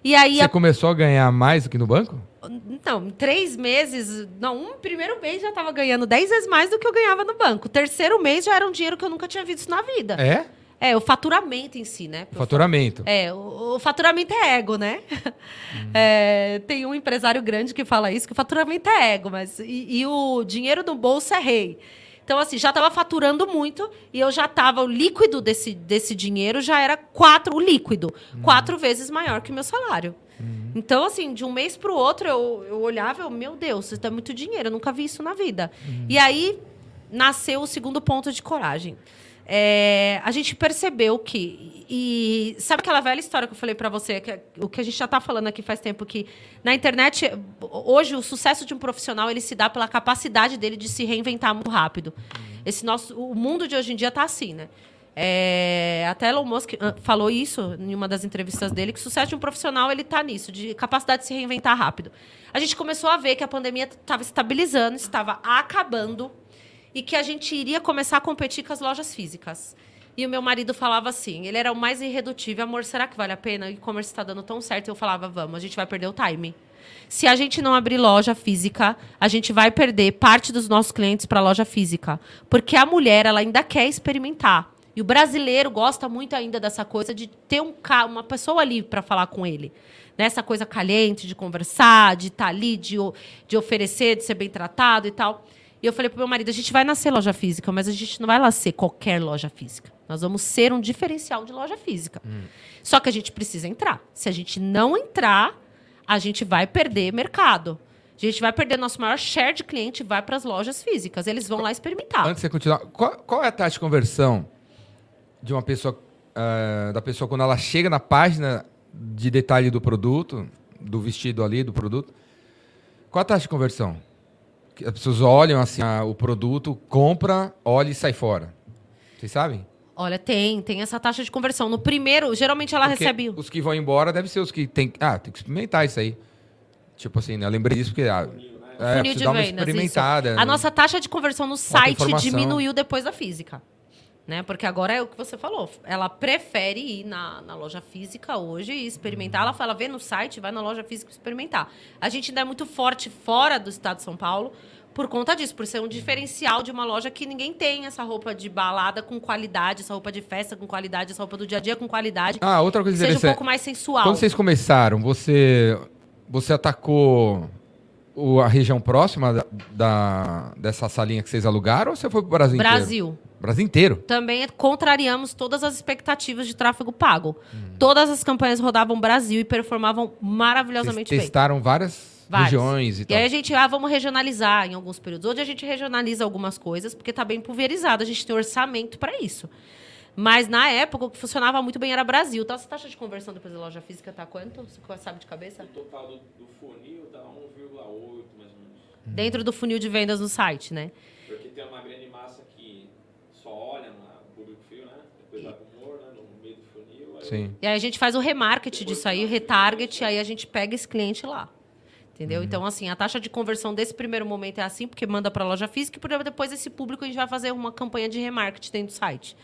E aí, Você a- começou a ganhar mais do que no banco? Não, em três meses, não, um primeiro mês já estava ganhando dez vezes mais do que eu ganhava no banco. O terceiro mês já era um dinheiro que eu nunca tinha visto na vida. É? É, o faturamento em si, né? Faturamento. É, o, o faturamento é ego, né? [LAUGHS] É, tem um empresário grande que fala isso, que o faturamento é ego, mas e, e o dinheiro no bolso é rei. Então, assim, já estava faturando muito e eu já estava, o líquido desse, desse dinheiro já era quatro, o líquido, quatro vezes maior que o meu salário. Então, assim, de um mês para o outro, eu, eu olhava, eu, meu Deus, isso é muito dinheiro, eu nunca vi isso na vida. E aí nasceu o segundo ponto de coragem. É, a gente percebeu que. E sabe aquela velha história que eu falei para você, que, é o que a gente já está falando aqui faz tempo, que na internet, hoje, o sucesso de um profissional ele se dá pela capacidade dele de se reinventar muito rápido. Esse nosso, o mundo de hoje em dia está assim, né? É, até Elon Musk ah, falou isso em uma das entrevistas dele, que o sucesso de um profissional ele está nisso, de capacidade de se reinventar rápido. A gente começou a ver que a pandemia estava estabilizando, estava acabando e que a gente iria começar a competir com as lojas físicas. E o meu marido falava assim, ele era o mais irredutível, amor, será que vale a pena? O e-commerce está dando tão certo. Eu falava, vamos, a gente vai perder o time. Se a gente não abrir loja física, a gente vai perder parte dos nossos clientes para loja física, porque a mulher ela ainda quer experimentar. E o brasileiro gosta muito ainda dessa coisa de ter um, uma pessoa ali para falar com ele. Nessa coisa caliente, de conversar, de estar ali, de, de oferecer, de ser bem tratado e tal. E eu falei pro meu marido, a gente vai nascer loja física, mas a gente não vai nascer qualquer loja física. Nós vamos ser um diferencial de loja física. Só que a gente precisa entrar. Se a gente não entrar, a gente vai perder mercado. A gente vai perder nosso maior share de cliente, vai para as lojas físicas. Eles vão lá experimentar. Antes de você continuar, qual, qual é a taxa de conversão de uma pessoa, ah, da pessoa quando ela chega na página de detalhe do produto, do vestido ali, do produto. Qual a taxa de conversão? Que As pessoas olham assim a- o produto, compra, olha e sai fora. Vocês sabem? Olha, tem, tem essa taxa de conversão. No primeiro, geralmente ela Porque recebe. Os que vão embora devem ser os que tem. Ah, tem que experimentar isso aí. Tipo assim, né? Eu lembrei disso porque. Ah, é, funil de dar uma vendas. isso. experimentada. A nossa taxa de conversão no site diminuiu depois da física. Né? Porque agora é o que você falou. Ela prefere ir na, na loja física hoje e experimentar. Ela fala, vê no site, vai na loja física experimentar. A gente ainda é muito forte fora do estado de São Paulo por conta disso, por ser um diferencial de uma loja que ninguém tem essa roupa de balada com qualidade, essa roupa de festa com qualidade, essa roupa do dia a dia com qualidade. Ah, outra que coisa seja um interessante. pouco mais sensual. Quando vocês começaram, você, você atacou o- a região próxima da, da- dessa salinha que vocês alugaram ou você foi pro Brasil inteiro? Brasil. Brasil inteiro? também contrariamos todas as expectativas de tráfego pago. Hum. Todas as campanhas rodavam Brasil e performavam Vocês maravilhosamente bem. testaram várias, regiões e E tal. aí a gente, ah, vamos regionalizar em alguns períodos. Hoje a gente regionaliza algumas coisas, porque está bem pulverizado, a gente tem orçamento para isso. Mas na época o que funcionava muito bem era Brasil. Então essa taxa de conversão depois da loja física tá quanto? Você sabe de cabeça? O total do, do funil dá 1,8 mais ou menos. Dentro do funil de vendas no site, né? Porque tem uma grande massa que só olha no público frio, né? Depois vai pro humor, né? No meio do funil. Aí Sim. E aí a gente faz o remarket disso aí, o retarget, aí a gente pega esse cliente lá. Entendeu? Então, assim, a taxa de conversão desse primeiro momento é assim, porque manda para a loja física e por- depois esse público a gente vai fazer uma campanha de remarketing dentro do site.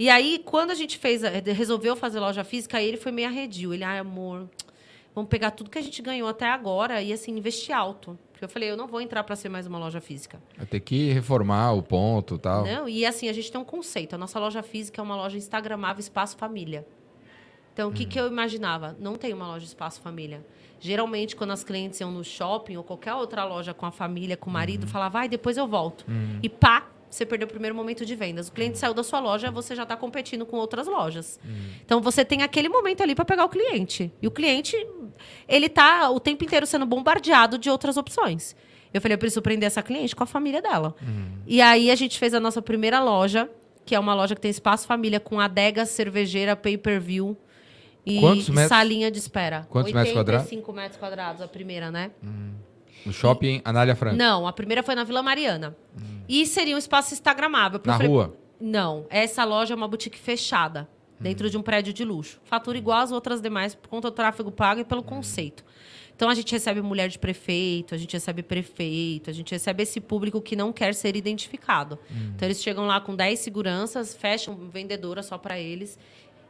E aí, quando a gente fez, resolveu fazer loja física, aí ele foi meio arredio. Ele, ai, amor, vamos pegar tudo que a gente ganhou até agora e, assim, investir alto. Porque eu falei, eu não vou entrar para ser mais uma loja física. Vai ter que reformar o ponto e tal. Não, e assim, a gente tem um conceito. A nossa loja física é uma loja instagramável espaço família. Então, o que, que eu imaginava? Não tem uma loja espaço família. Geralmente, quando as clientes iam no shopping ou qualquer outra loja com a família, com o marido, falava, vai, depois eu volto. E pá, você perdeu o primeiro momento de vendas. O cliente saiu da sua loja, você já está competindo com outras lojas. Então, você tem aquele momento ali para pegar o cliente. E o cliente, ele tá o tempo inteiro sendo bombardeado de outras opções. Eu falei, eu preciso prender essa cliente com a família dela. E aí, a gente fez a nossa primeira loja, que é uma loja que tem espaço família com adega, cervejeira, pay-per-view e, Quantos metros? salinha de espera. Quantos metros quadrados? 85 metros quadrados a primeira, né? No shopping Anália Franca. Não, a primeira foi na Vila Mariana. E seria um espaço instagramável. Na falei, rua? Não, essa loja é uma boutique fechada, dentro de um prédio de luxo. Fatura igual às outras demais por conta do tráfego pago e pelo conceito. Então a gente recebe mulher de prefeito, a gente recebe prefeito, a gente recebe esse público que não quer ser identificado. Então eles chegam lá com 10 seguranças, fecham vendedora só para eles.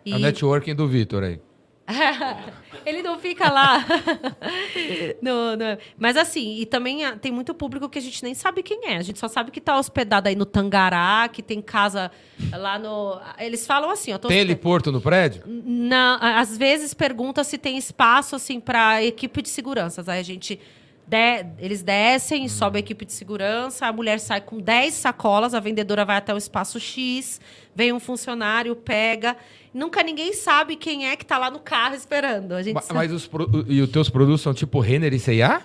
É o networking do Vitor aí. [LAUGHS] Ele não fica lá. [LAUGHS] No- no- Mas assim, e também ah, tem muito público que a gente nem sabe quem é. A gente só sabe que tá hospedado aí no Tangará, que tem casa lá no. Eles falam assim, ó. Tem heliporto no prédio? Não, às vezes pergunta se tem espaço assim para equipe de segurança. Aí a gente de- eles descem, sobe a equipe de segurança, a mulher sai com 10 sacolas, a vendedora vai até o espaço X, vem um funcionário, pega. Nunca ninguém sabe quem é que tá lá no carro esperando. A gente Ma- sabe- Mas os pro- e os teus produtos são tipo Renner e C&A?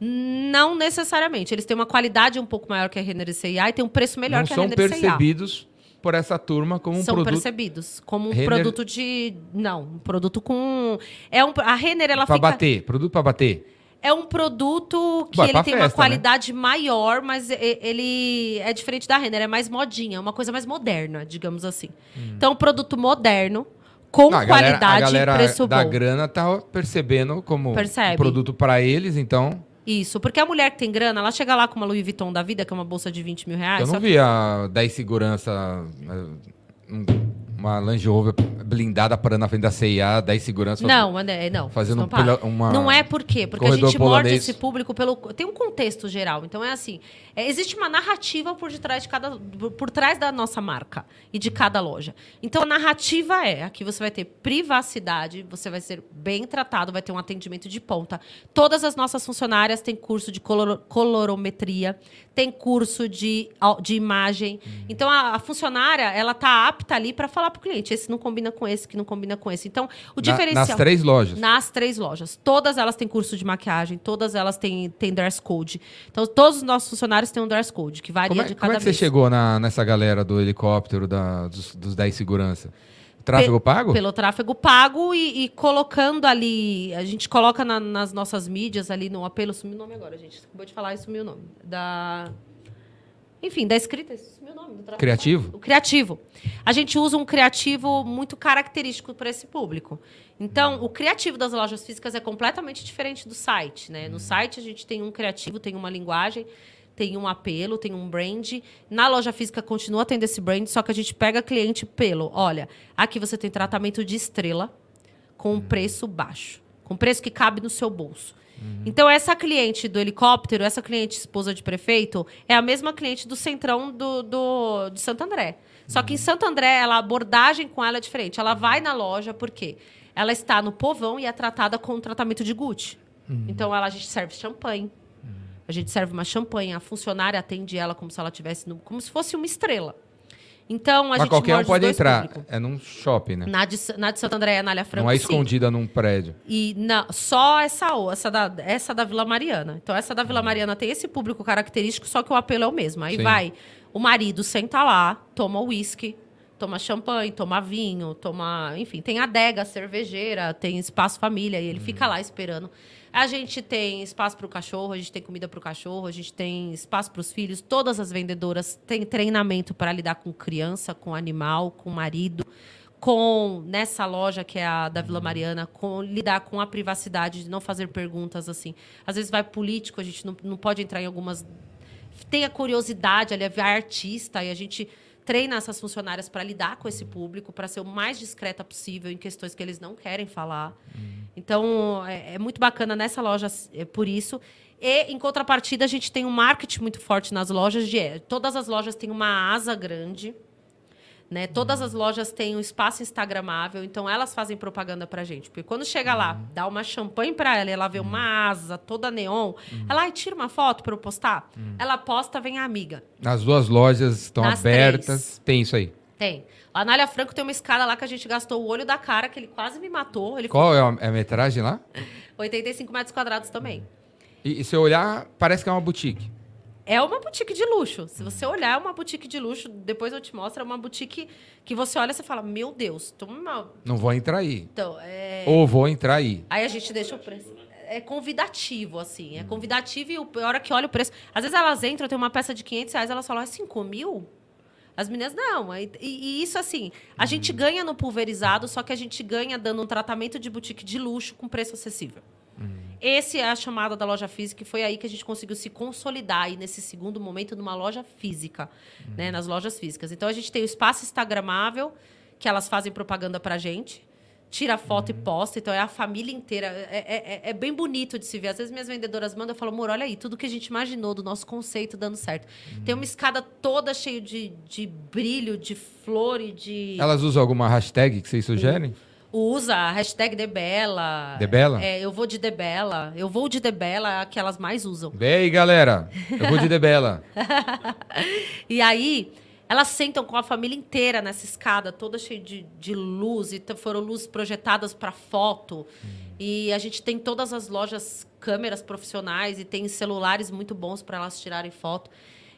Não necessariamente. Eles têm uma qualidade um pouco maior que a Renner e C&A e tem um preço melhor Não que a são Renner e C&A. percebidos por essa turma como um são produto percebidos como um Renner- produto de não, um produto com é um a Renner ela pra fica bater. Produto pra bater. É um produto que ele tem festa, né? uma qualidade maior, mas ele é diferente da Renner, é mais modinha, é uma coisa mais moderna, digamos assim. Então, um produto moderno, com Não, Hum. a galera, qualidade a galera e preço da bom. grana tá percebendo como Percebe. um produto pra eles, então... Isso, porque a mulher que tem grana, ela chega lá com uma Louis Vuitton da vida, que é uma bolsa de 20 mil reais. eu não que- vi a 10 segurança... eh, um- uma Land Rover blindada parando na frente da CIA, 10 segurança... Não, mas é, não. Fazendo não, pela- uma- não é por quê? Porque a gente morde esse público pelo. Tem um contexto geral. Então é assim: é, existe uma narrativa por detrás de cada. por trás da nossa marca e de cada loja. Então a narrativa é: aqui você vai ter privacidade, você vai ser bem tratado, vai ter um atendimento de ponta. Todas as nossas funcionárias têm curso de color- colorometria, tem curso de, de imagem. Uhum. Então a, a funcionária, ela tá apta ali para falar pro cliente: esse não combina com esse, que não combina com esse. Então, o Na- diferencial. nas três lojas. Nas três lojas. Todas elas têm curso de maquiagem, todas elas têm, têm dress code. Então, todos os nossos funcionários têm um dress code, que varia Como é, de como cada é que você mês. chegou na- nessa galera do helicóptero, da- dos, dos 10 segurança? Tráfego pago? Pelo tráfego pago e, e colocando ali. A gente coloca na- nas nossas mídias ali no apelo. Sumiu o nome agora, gente. Acabou de falar e sumiu o nome. Da. Enfim, da escrita, sumiu o nome do tráfego Criativo? pago. O criativo. A gente usa um criativo muito característico para esse público. Então, o criativo das lojas físicas é completamente diferente do site. Né? No site, a gente tem um criativo, tem uma linguagem, tem um apelo, tem um brand. Na loja física, continua tendo esse brand, só que a gente pega cliente pelo. Olha, aqui você tem tratamento de estrela com um preço baixo, com preço que cabe no seu bolso. Então, essa cliente do helicóptero, essa cliente esposa de prefeito, é a mesma cliente do centrão do, do- de Santo André. Só que em Santo André, ela, a abordagem com ela é diferente. Ela vai na loja, por quê? Ela está no povão e é tratada com um tratamento de Gucci. Então, ela, a gente serve champanhe. A gente serve uma champanhe. A funcionária atende ela como se ela tivesse no- como se fosse uma estrela. Então, a Mas gente qualquer um pode entrar. É num shopping, né? Na de, na de Santo André e Anália Franco, Não é sim. escondida num prédio. E não, só essa, essa, da, essa da Vila Mariana. Então, essa da Vila Mariana tem esse público característico, só que o apelo é o mesmo. Aí Sim. vai, o marido senta lá, toma uísque, toma champanhe, toma vinho, toma. Enfim, tem adega cervejeira, tem espaço família, e ele fica lá esperando. A gente tem espaço para o cachorro, a gente tem comida para o cachorro, a gente tem espaço para os filhos. Todas as vendedoras têm treinamento para lidar com criança, com animal, com marido com nessa loja que é a da Vila Mariana, com lidar com a privacidade de não fazer perguntas assim. Às vezes vai político, a gente não, não pode entrar em algumas tem a curiosidade, ali vai artista e a gente treina essas funcionárias para lidar com esse público, para ser o mais discreta possível em questões que eles não querem falar. Então, é, é muito bacana nessa loja é, por isso. E, em contrapartida, a gente tem um marketing muito forte nas lojas. De, é, todas as lojas têm uma asa grande. Né? Todas as lojas têm um espaço instagramável, então elas fazem propaganda pra gente. Porque quando chega lá, dá uma champanhe pra ela e ela vê uma asa toda neon, ela ai, tira uma foto pra eu postar. Ela posta, vem a amiga. As duas lojas estão Nas abertas. três. Tem isso aí. Tem. A Anália Franco tem uma escada lá que a gente gastou o olho da cara, que ele quase me matou. Ele Qual é a, é a metragem lá? [LAUGHS] 85 metros quadrados também. E, e se eu olhar, parece que é uma boutique. É uma boutique de luxo. Se você olhar, é uma boutique de luxo. Depois eu te mostro. É uma boutique que você olha e você fala: Meu Deus, toma uma. Não vou entrar aí. Então, é. Ou vou entrar aí. Aí a gente deixa o preço. É convidativo, assim. É convidativo e a hora que olha o preço. Às vezes elas entram, tem uma peça de 500 reais, elas falam, é 5 mil? As meninas, não. E, e isso, assim, a gente ganha no pulverizado, só que a gente ganha dando um tratamento de boutique de luxo com preço acessível. Esse é a chamada da loja física, e foi aí que a gente conseguiu se consolidar aí nesse segundo momento numa loja física, né, nas lojas físicas. Então a gente tem o espaço instagramável, que elas fazem propaganda pra gente, tira foto e posta, então é a família inteira. É, é- é- é bem bonito de se ver. Às vezes minhas vendedoras mandam e falam, amor, olha aí, tudo que a gente imaginou do nosso conceito dando certo. Tem uma escada toda cheia de, de brilho, de flor e de Elas usam alguma hashtag que vocês sugerem? Usa a hashtag Debela. Debela? É, eu vou de Debela. Eu vou de Debela, é a que elas mais usam. Vem aí, galera. Eu vou de Debela. [LAUGHS] E aí, elas sentam com a família inteira nessa escada, toda cheia de, de luz, e foram luzes projetadas para foto. E a gente tem todas as lojas, câmeras profissionais, e tem celulares muito bons para elas tirarem foto.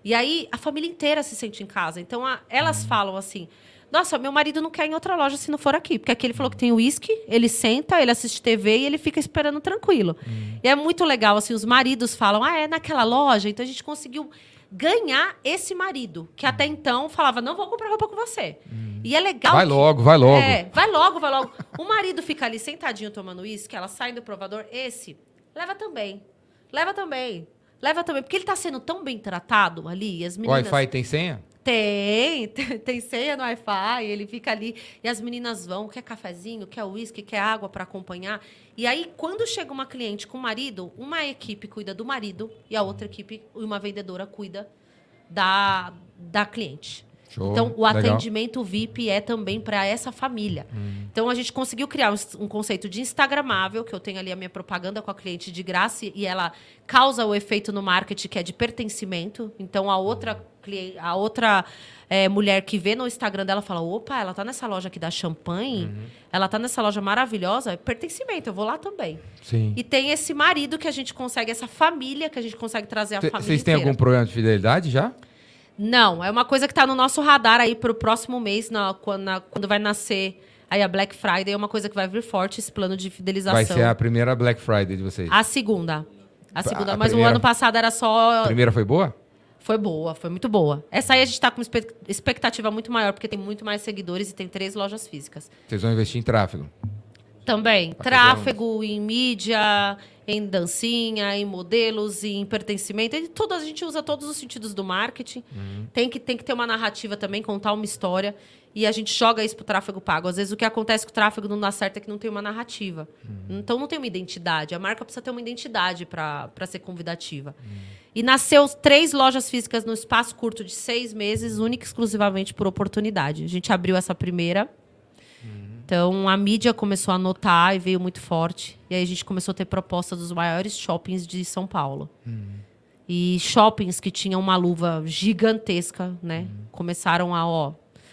E aí, a família inteira se sente em casa. Então, a- elas falam assim. Nossa, meu marido não quer ir em outra loja se não for aqui. Porque aqui ele falou que tem uísque, ele senta, ele assiste TV e ele fica esperando tranquilo. E é muito legal, assim, os maridos falam, ah, é naquela loja? Então a gente conseguiu ganhar esse marido, que até então falava, não vou comprar roupa com você. E é legal. Vai que- logo, vai logo. É, vai logo, vai logo. O marido fica ali sentadinho tomando uísque, ela sai do provador, esse, leva também. Leva também. Leva também. Porque ele tá sendo tão bem tratado ali, e as O meninas. Wi-Fi tem senha? [LAUGHS] Tem, tem, senha no Wi-Fi, ele fica ali e as meninas vão, quer cafezinho, quer uísque, quer água para acompanhar. E aí, quando chega uma cliente com o marido, uma equipe cuida do marido e a outra equipe, uma vendedora, cuida da, da cliente. Show. Então, o Legal. atendimento VIP é também para essa família. Então, a gente conseguiu criar um, um conceito de Instagramável, que eu tenho ali a minha propaganda com a cliente de graça e ela causa o efeito no marketing que é de pertencimento. Então, a outra, a outra eh, mulher que vê no Instagram dela fala: opa, ela tá nessa loja aqui da champanhe, ela tá nessa loja maravilhosa, é pertencimento, eu vou lá também. Sim. E tem esse marido que a gente consegue, essa família que a gente consegue trazer a Cê- família. Vocês têm algum programa de fidelidade já? Não, é uma coisa que está no nosso radar aí para o próximo mês, na- quando, na- quando vai nascer Aí a Black Friday é uma coisa que vai vir forte, esse plano de fidelização. Vai ser a primeira Black Friday de vocês. A segunda. A segunda. A mas primeira- o ano passado era só. A primeira foi boa? Foi boa, foi muito boa. Essa aí a gente tá com expectativa muito maior, porque tem muito mais seguidores e tem três lojas físicas. Vocês vão investir em tráfego. Também, Pra tráfego em mídia, em dancinha, em modelos, em pertencimento. Tudo, a gente usa todos os sentidos do marketing. Tem, que, tem que ter uma narrativa também, contar uma história. E a gente joga isso pro tráfego pago. Às vezes o que acontece com o tráfego não dá certo é que não tem uma narrativa. Então não tem uma identidade. A marca precisa ter uma identidade para ser convidativa. E nasceu três lojas físicas no espaço curto de seis meses, única e exclusivamente por oportunidade. A gente abriu essa primeira. Então a mídia começou a notar e veio muito forte. E aí a gente começou a ter proposta dos maiores shoppings de São Paulo. E shoppings que tinham uma luva gigantesca, né? Começaram a, ó,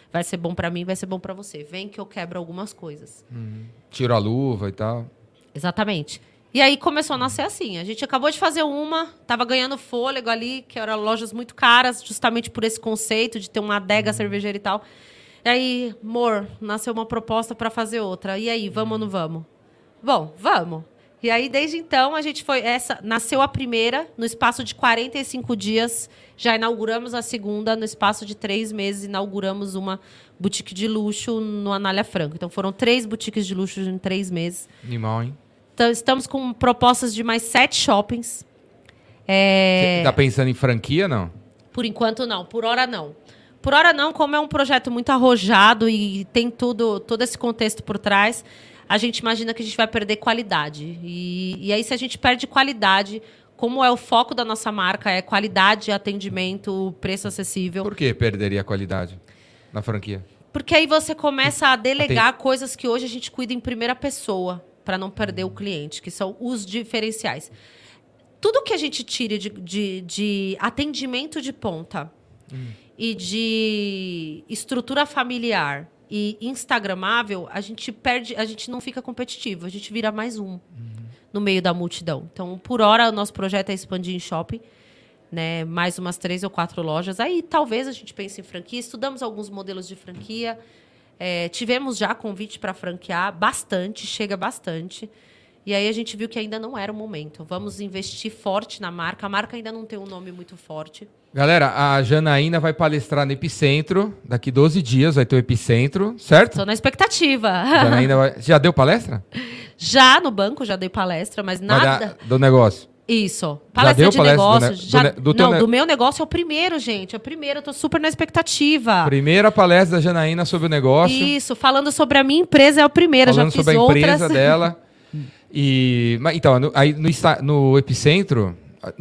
vai ser bom pra mim, vai ser bom pra você. Vem que eu quebro algumas coisas. Tiro a luva e tal. Exatamente. E aí começou a nascer assim. A gente acabou de fazer uma, tava ganhando fôlego ali, que eram lojas muito caras, justamente por esse conceito de ter uma adega cervejeira e tal. E aí, amor, nasceu uma proposta para fazer outra. E aí, vamos ou não vamos? Bom, vamos. E aí, desde então, a gente foi. Essa nasceu a primeira, no espaço de 45 dias. Já inauguramos a segunda, no espaço de três meses, inauguramos uma boutique de luxo no Anália Franco. Então, foram três boutiques de luxo em três meses. Animal, hein? Então, estamos com propostas de mais sete shoppings. É, Você tá pensando em franquia, não? Por enquanto, não. Por hora, não. Por hora, não. Como é um projeto muito arrojado e tem tudo, todo esse contexto por trás, a gente imagina que a gente vai perder qualidade. E, e aí, se a gente perde qualidade, como é o foco da nossa marca, é qualidade, atendimento, preço acessível. Por que perderia a qualidade na franquia? Porque aí você começa a delegar coisas que hoje a gente cuida em primeira pessoa, para não perder o cliente, que são os diferenciais. Tudo que a gente tire de, de, de atendimento de ponta e de estrutura familiar e instagramável, a gente perde, a gente não fica competitivo, a gente vira mais um no meio da multidão. Então, por hora, o nosso projeto é expandir em shopping né, mais umas três ou quatro lojas. Aí talvez a gente pense em franquia. Estudamos alguns modelos de franquia. É, tivemos já convite para franquear, bastante, chega bastante. E aí a gente viu que ainda não era o momento. Vamos investir forte na marca. A marca ainda não tem um nome muito forte. Galera, a Janaína vai palestrar no Epicentro. Daqui 12 dias vai ter o Epicentro, certo? Estou na expectativa. Janaína vai... Já deu palestra? Já no banco, já dei palestra, mas nada. Do negócio. Isso. Palestra deu de palestra do negócio. ne- já- do do não, ne- do meu negócio é o primeiro, gente. É o primeiro. Eu tô super na expectativa. Primeira palestra da Janaína sobre o negócio. Isso, falando sobre a minha empresa é o primeiro. falando já fiz sobre a outras. empresa dela. [LAUGHS] E, então, no, aí no, no Epicentro,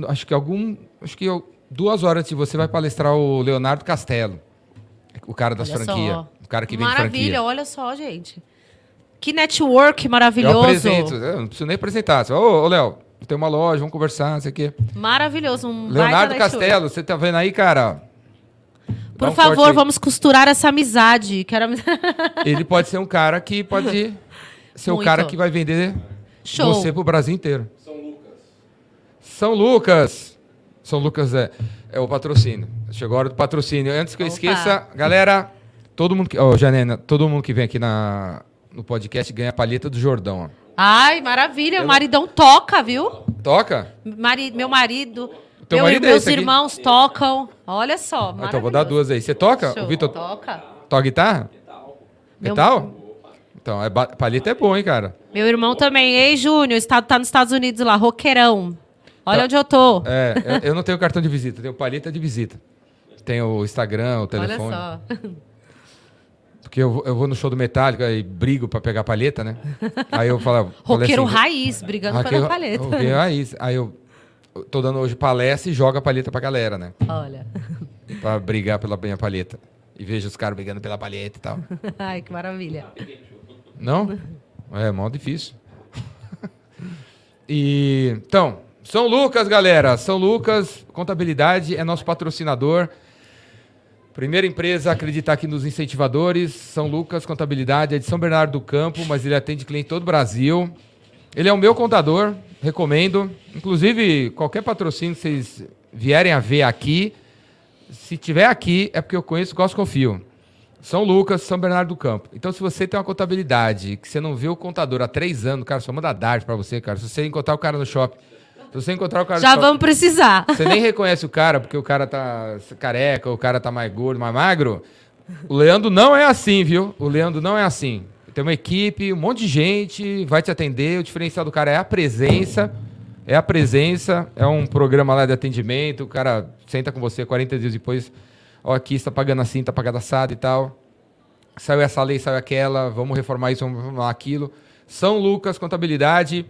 acho que algum. Acho que eu- duas horas antes de você vai palestrar o Leonardo Castelo. O cara das franquias. O cara que vem Maravilha, franquia. olha só, gente. Que network Eu maravilhoso. apresento, eu não preciso nem apresentar. Você fala, Ô, ô, Léo, eu tenho uma loja, vamos conversar, não sei o quê. Maravilhoso. Um Leonardo. Castelo, você tá vendo aí, cara? Por um favor, vamos costurar essa amizade. Quero... [LAUGHS] Ele pode ser um cara que pode [LAUGHS] ser o Muito. cara que vai vender Show. você pro Brasil inteiro. São Lucas. São Lucas. São Lucas é, é o patrocínio. Chegou a hora do patrocínio. Antes que eu Opa. esqueça, galera, todo mundo que. Ó, Janena, todo mundo que vem aqui na, no podcast ganha a palheta do Jordão. ó. Ai, maravilha. O maridão toca, viu? Toca? Mari... Meu marido, teu meu- marido é meus aqui? irmãos tocam. Olha só, Ah, então vou dar duas aí. Você toca? Show. O Vitor Toca. toca guitarra? Meu- Metal? Então, é palheta é bom, hein, cara? Meu irmão também. Ei, Júnior, está, tá nos Estados Unidos lá, roqueirão. Olha Tá. onde eu tô. É, eu, eu não tenho cartão de visita, tenho palheta de visita. Tem o Instagram, o Olha telefone. só. Porque eu, vou- eu vou no show do Metallica e brigo pra pegar palheta, né? Aí eu falo. [LAUGHS] Roqueiro assim, raiz, brigando Roqueiro- pela palheta. roqueiro raiz. Aí eu tô dando hoje palestra e jogo a palheta pra galera, né? Olha. [LAUGHS] Pra brigar pela minha palheta. E vejo os caras brigando pela palheta e tal. [LAUGHS] Ai, que maravilha. Não? É, mó difícil. E, então, São Lucas, galera. São Lucas, contabilidade é nosso patrocinador. Primeira empresa a acreditar aqui nos incentivadores. São Lucas, contabilidade, é de São Bernardo do Campo, mas ele atende cliente em todo o Brasil. Ele é o meu contador, recomendo. Inclusive, qualquer patrocínio que vocês vierem a ver aqui, se tiver aqui, é porque eu conheço, gosto, confio. São Lucas, São Bernardo do Campo. Então, se você tem uma contabilidade que você não viu o contador há três anos, cara, só manda Dart pra você, cara. Se você encontrar o cara no shopping, se você encontrar o cara Já shopping, vamos precisar. você nem reconhece o cara porque o cara tá careca, o cara tá mais gordo, mais magro. O Leandro não é assim, viu? O Leandro não é assim. Tem uma equipe, um monte de gente, vai te atender. O diferencial do cara é a presença. É a presença, é um programa lá de atendimento. O cara senta com você 40 dias depois. Ó, aqui está pagando assim, está pagando assado e tal. Saiu essa lei, saiu aquela. Vamos reformar isso, vamos reformar aquilo. São Lucas, contabilidade.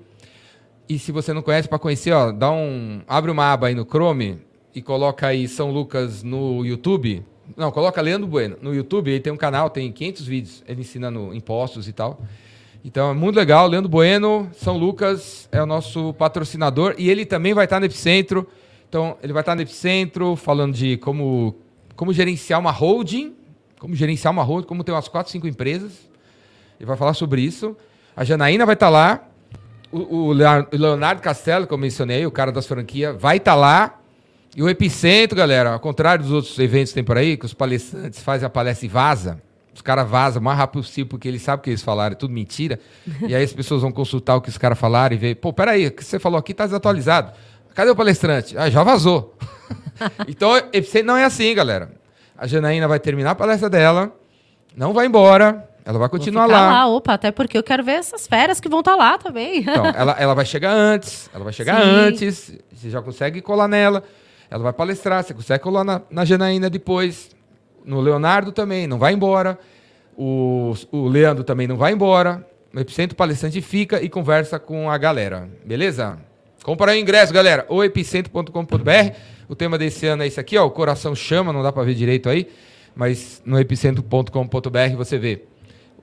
E se você não conhece, para conhecer, ó, dá um, abre uma aba aí no Chrome e coloca aí São Lucas no YouTube. Não, coloca Leandro Bueno no YouTube. Ele tem um canal, tem 500 vídeos. Ele ensinando impostos e tal. Então é muito legal. Leandro Bueno, São Lucas é o nosso patrocinador e ele também vai estar no Epicentro. Então ele vai estar no Epicentro falando de como, como gerenciar uma holding, como gerenciar uma holding, como ter umas 4, 5 empresas. Ele vai falar sobre isso. A Janaína vai estar lá. O, o Leonardo Castelo, que eu mencionei, o cara das franquias, vai estar lá. E o Epicentro, galera, ao contrário dos outros eventos que tem por aí, que os palestrantes fazem a palestra e vaza, os caras vazam o mais rápido possível, porque eles sabem o que eles falaram, é tudo mentira. [LAUGHS] e aí as pessoas vão consultar o que os caras falaram e ver, pô, peraí, o que você falou aqui tá desatualizado. Cadê o palestrante? Ah, já vazou. [LAUGHS] então, Epicentro não é assim, galera. A Janaína vai terminar a palestra dela, não vai embora, ela vai continuar ficar lá. Opa, até porque eu quero ver essas feras que vão estar lá também. Então, ela, [LAUGHS] ela vai chegar antes, ela vai chegar Sim. antes, você já consegue colar nela, ela vai palestrar, você consegue colar na, na Janaína depois, no Leonardo também, não vai embora, o, o Leandro também não vai embora, no Epicentro o palestrante fica e conversa com a galera, beleza? Compra aí o ingresso, galera, ou epicentro.com.br, o tema desse ano é esse aqui, ó, o coração chama, não dá pra ver direito aí, mas no epicentro.com.br você vê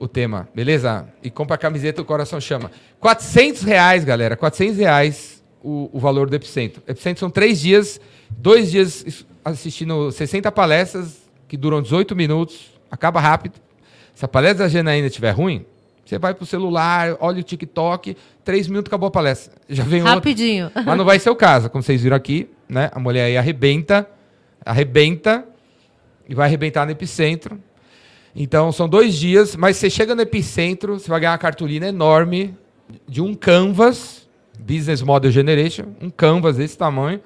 o tema, beleza? E compra a camiseta, o coração chama. 400 reais, galera, 400 reais o, o valor do Epicentro. Epicentro são três dias, dois dias assistindo 60 palestras, que duram 18 minutos, acaba rápido. Se a palestra da Janaína estiver ruim, você vai pro celular, olha o TikTok, três minutos acabou a palestra. Já vem. Rapidinho. [LAUGHS] Mas não vai ser o caso, como vocês viram aqui, né? A mulher aí arrebenta, arrebenta e vai arrebentar no epicentro. Então são dois dias, mas você chega no epicentro, você vai ganhar uma cartolina enorme de um canvas, Business Model Generation, um canvas desse tamanho.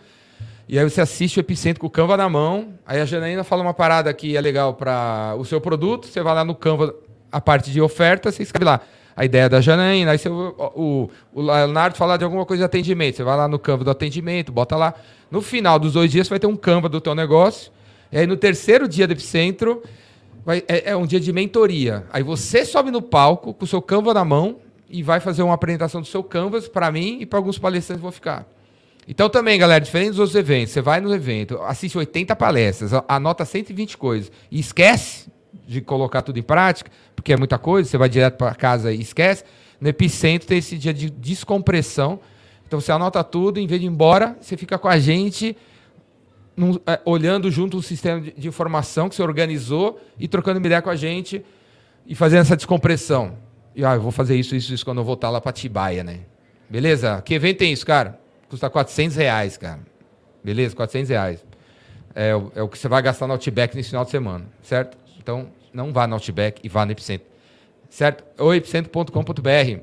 E aí você assiste o epicentro com o Canva na mão. Aí a Janaína fala uma parada que é legal para o seu produto. Você vai lá no Canva, a parte de oferta, você escreve lá a ideia da Janaína. Aí você, o, o, Leonardo fala de alguma coisa de atendimento. Você vai lá no Canva do atendimento, bota lá. No final dos dois dias, você vai ter um Canva do teu negócio. E aí no terceiro dia do epicentro, vai- é, é um dia de mentoria. Aí você sobe no palco com o seu Canva na mão e vai fazer uma apresentação do seu Canvas para mim e para alguns palestrantes vão ficar. Então também, galera, diferente dos outros eventos, você vai no evento, assiste 80 palestras, anota 120 coisas e esquece de colocar tudo em prática, porque é muita coisa, você vai direto para casa e esquece. No Epicentro tem esse dia de descompressão. Então você anota tudo, em vez de ir embora, você fica com a gente num- é, olhando junto o sistema de, de informação que você organizou e trocando ideia com a gente e fazendo essa descompressão. E ah, eu vou fazer isso, isso, isso quando eu voltar lá para Tibaia, né? Beleza? Que evento tem isso, cara? Custa 400 reais, cara. Beleza? 400 reais. É, o- é o que você vai gastar no Outback nesse final de semana, certo? Então, não vá no Outback e vá no Epicentro. Certo? Ou epicentro.com.br.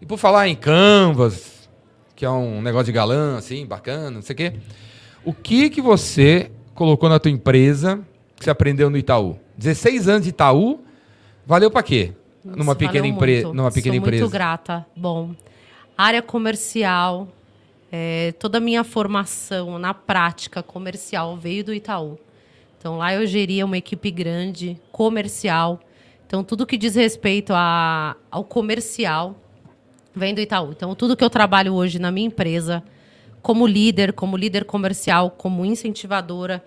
E por falar em Canvas, que é um negócio de galã, assim, bacana, não sei o quê. O que que você colocou na tua empresa que você aprendeu no Itaú? 16 anos de Itaú, valeu para quê? Numa pequena, valeu empre... muito. numa pequena Sou empresa. muito grata. Bom, área comercial, é, toda a minha formação na prática comercial veio do Itaú. Então lá eu geria uma equipe grande, comercial. Então tudo que diz respeito a, ao comercial vem do Itaú. Então tudo que eu trabalho hoje na minha empresa, como líder, como líder comercial, como incentivadora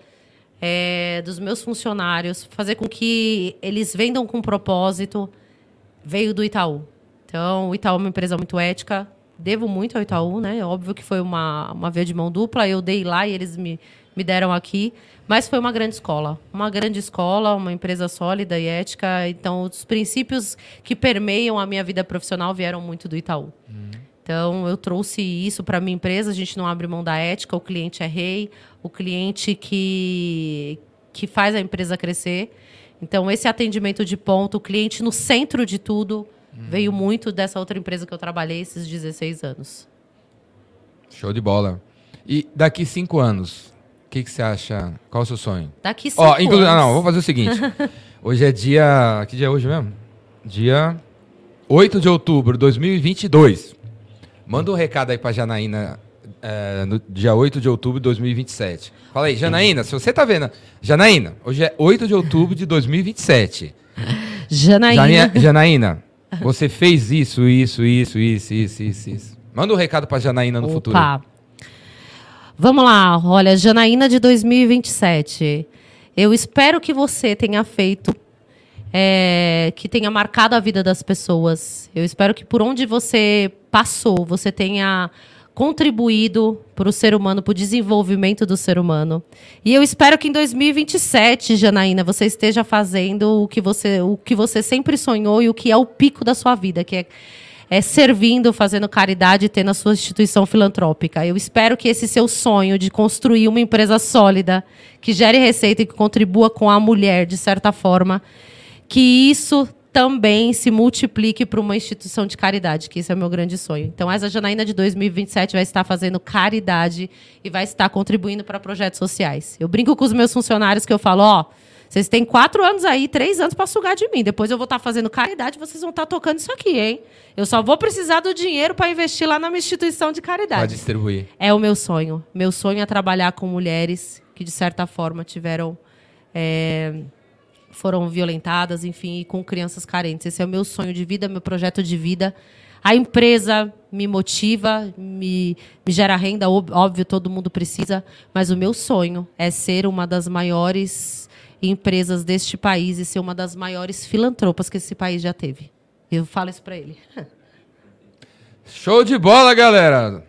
é, dos meus funcionários, fazer com que eles vendam com propósito, veio do Itaú. Então, o Itaú é uma empresa muito ética. Devo muito ao Itaú, né? Óbvio que foi uma, uma via de mão dupla. Eu dei lá e eles me, me deram aqui. Mas foi uma grande escola. Uma grande escola, uma empresa sólida e ética. Então, os princípios que permeiam a minha vida profissional vieram muito do Itaú. Então, eu trouxe isso para a minha empresa. A gente não abre mão da ética. O cliente é rei. O cliente que, que faz a empresa crescer. Então, esse atendimento de ponto, o cliente no centro de tudo, veio muito dessa outra empresa que eu trabalhei esses 16 anos. Show de bola. E daqui cinco anos, o que, que você acha? Qual é o seu sonho? Daqui cinco Ó, inclu... anos. ah, não, vamos fazer o seguinte. [LAUGHS] Hoje é dia. Que dia é hoje mesmo? Dia 8 de outubro de 2022. Manda um recado aí pra Janaína é, no dia 8 de outubro de 2027. Fala aí, Janaína, se você tá vendo. Janaína, hoje é 8 de outubro de 2027. Janaína. Jania- Janaína, você fez isso, isso, isso, isso, isso, isso, isso. Manda um recado pra Janaína no futuro. Opa. Vamos lá, olha, Janaína de 2027. Eu espero que você tenha feito, é, que tenha marcado a vida das pessoas. Eu espero que por onde você passou, você tenha contribuído para o ser humano, para o desenvolvimento do ser humano. E eu espero que em 2027, Janaína, você esteja fazendo o que você, o que você sempre sonhou e o que é o pico da sua vida, que é é, servindo, fazendo caridade tendo a sua instituição filantrópica. Eu espero que esse seu sonho de construir uma empresa sólida, que gere receita e que contribua com a mulher, de certa forma, que isso também se multiplique para uma instituição de caridade, que esse é o meu grande sonho. Então, essa Janaína de 2027 vai estar fazendo caridade e vai estar contribuindo para projetos sociais. Eu brinco com os meus funcionários que eu falo, ó, vocês têm quatro anos aí, três anos para sugar de mim. Depois eu vou estar fazendo caridade, vocês vão estar tocando isso aqui, hein? Eu só vou precisar do dinheiro para investir lá na minha instituição de caridade. distribuir. É o meu sonho. Meu sonho é trabalhar com mulheres que, de certa forma, tiveram. é, foram violentadas, enfim, e com crianças carentes. Esse é o meu sonho de vida, meu projeto de vida. A empresa me motiva, me, me gera renda, óbvio, todo mundo precisa, mas o meu sonho é ser uma das maiores empresas deste país e ser uma das maiores filantropas que esse país já teve. Eu falo isso para ele. [LAUGHS] Show de bola, galera!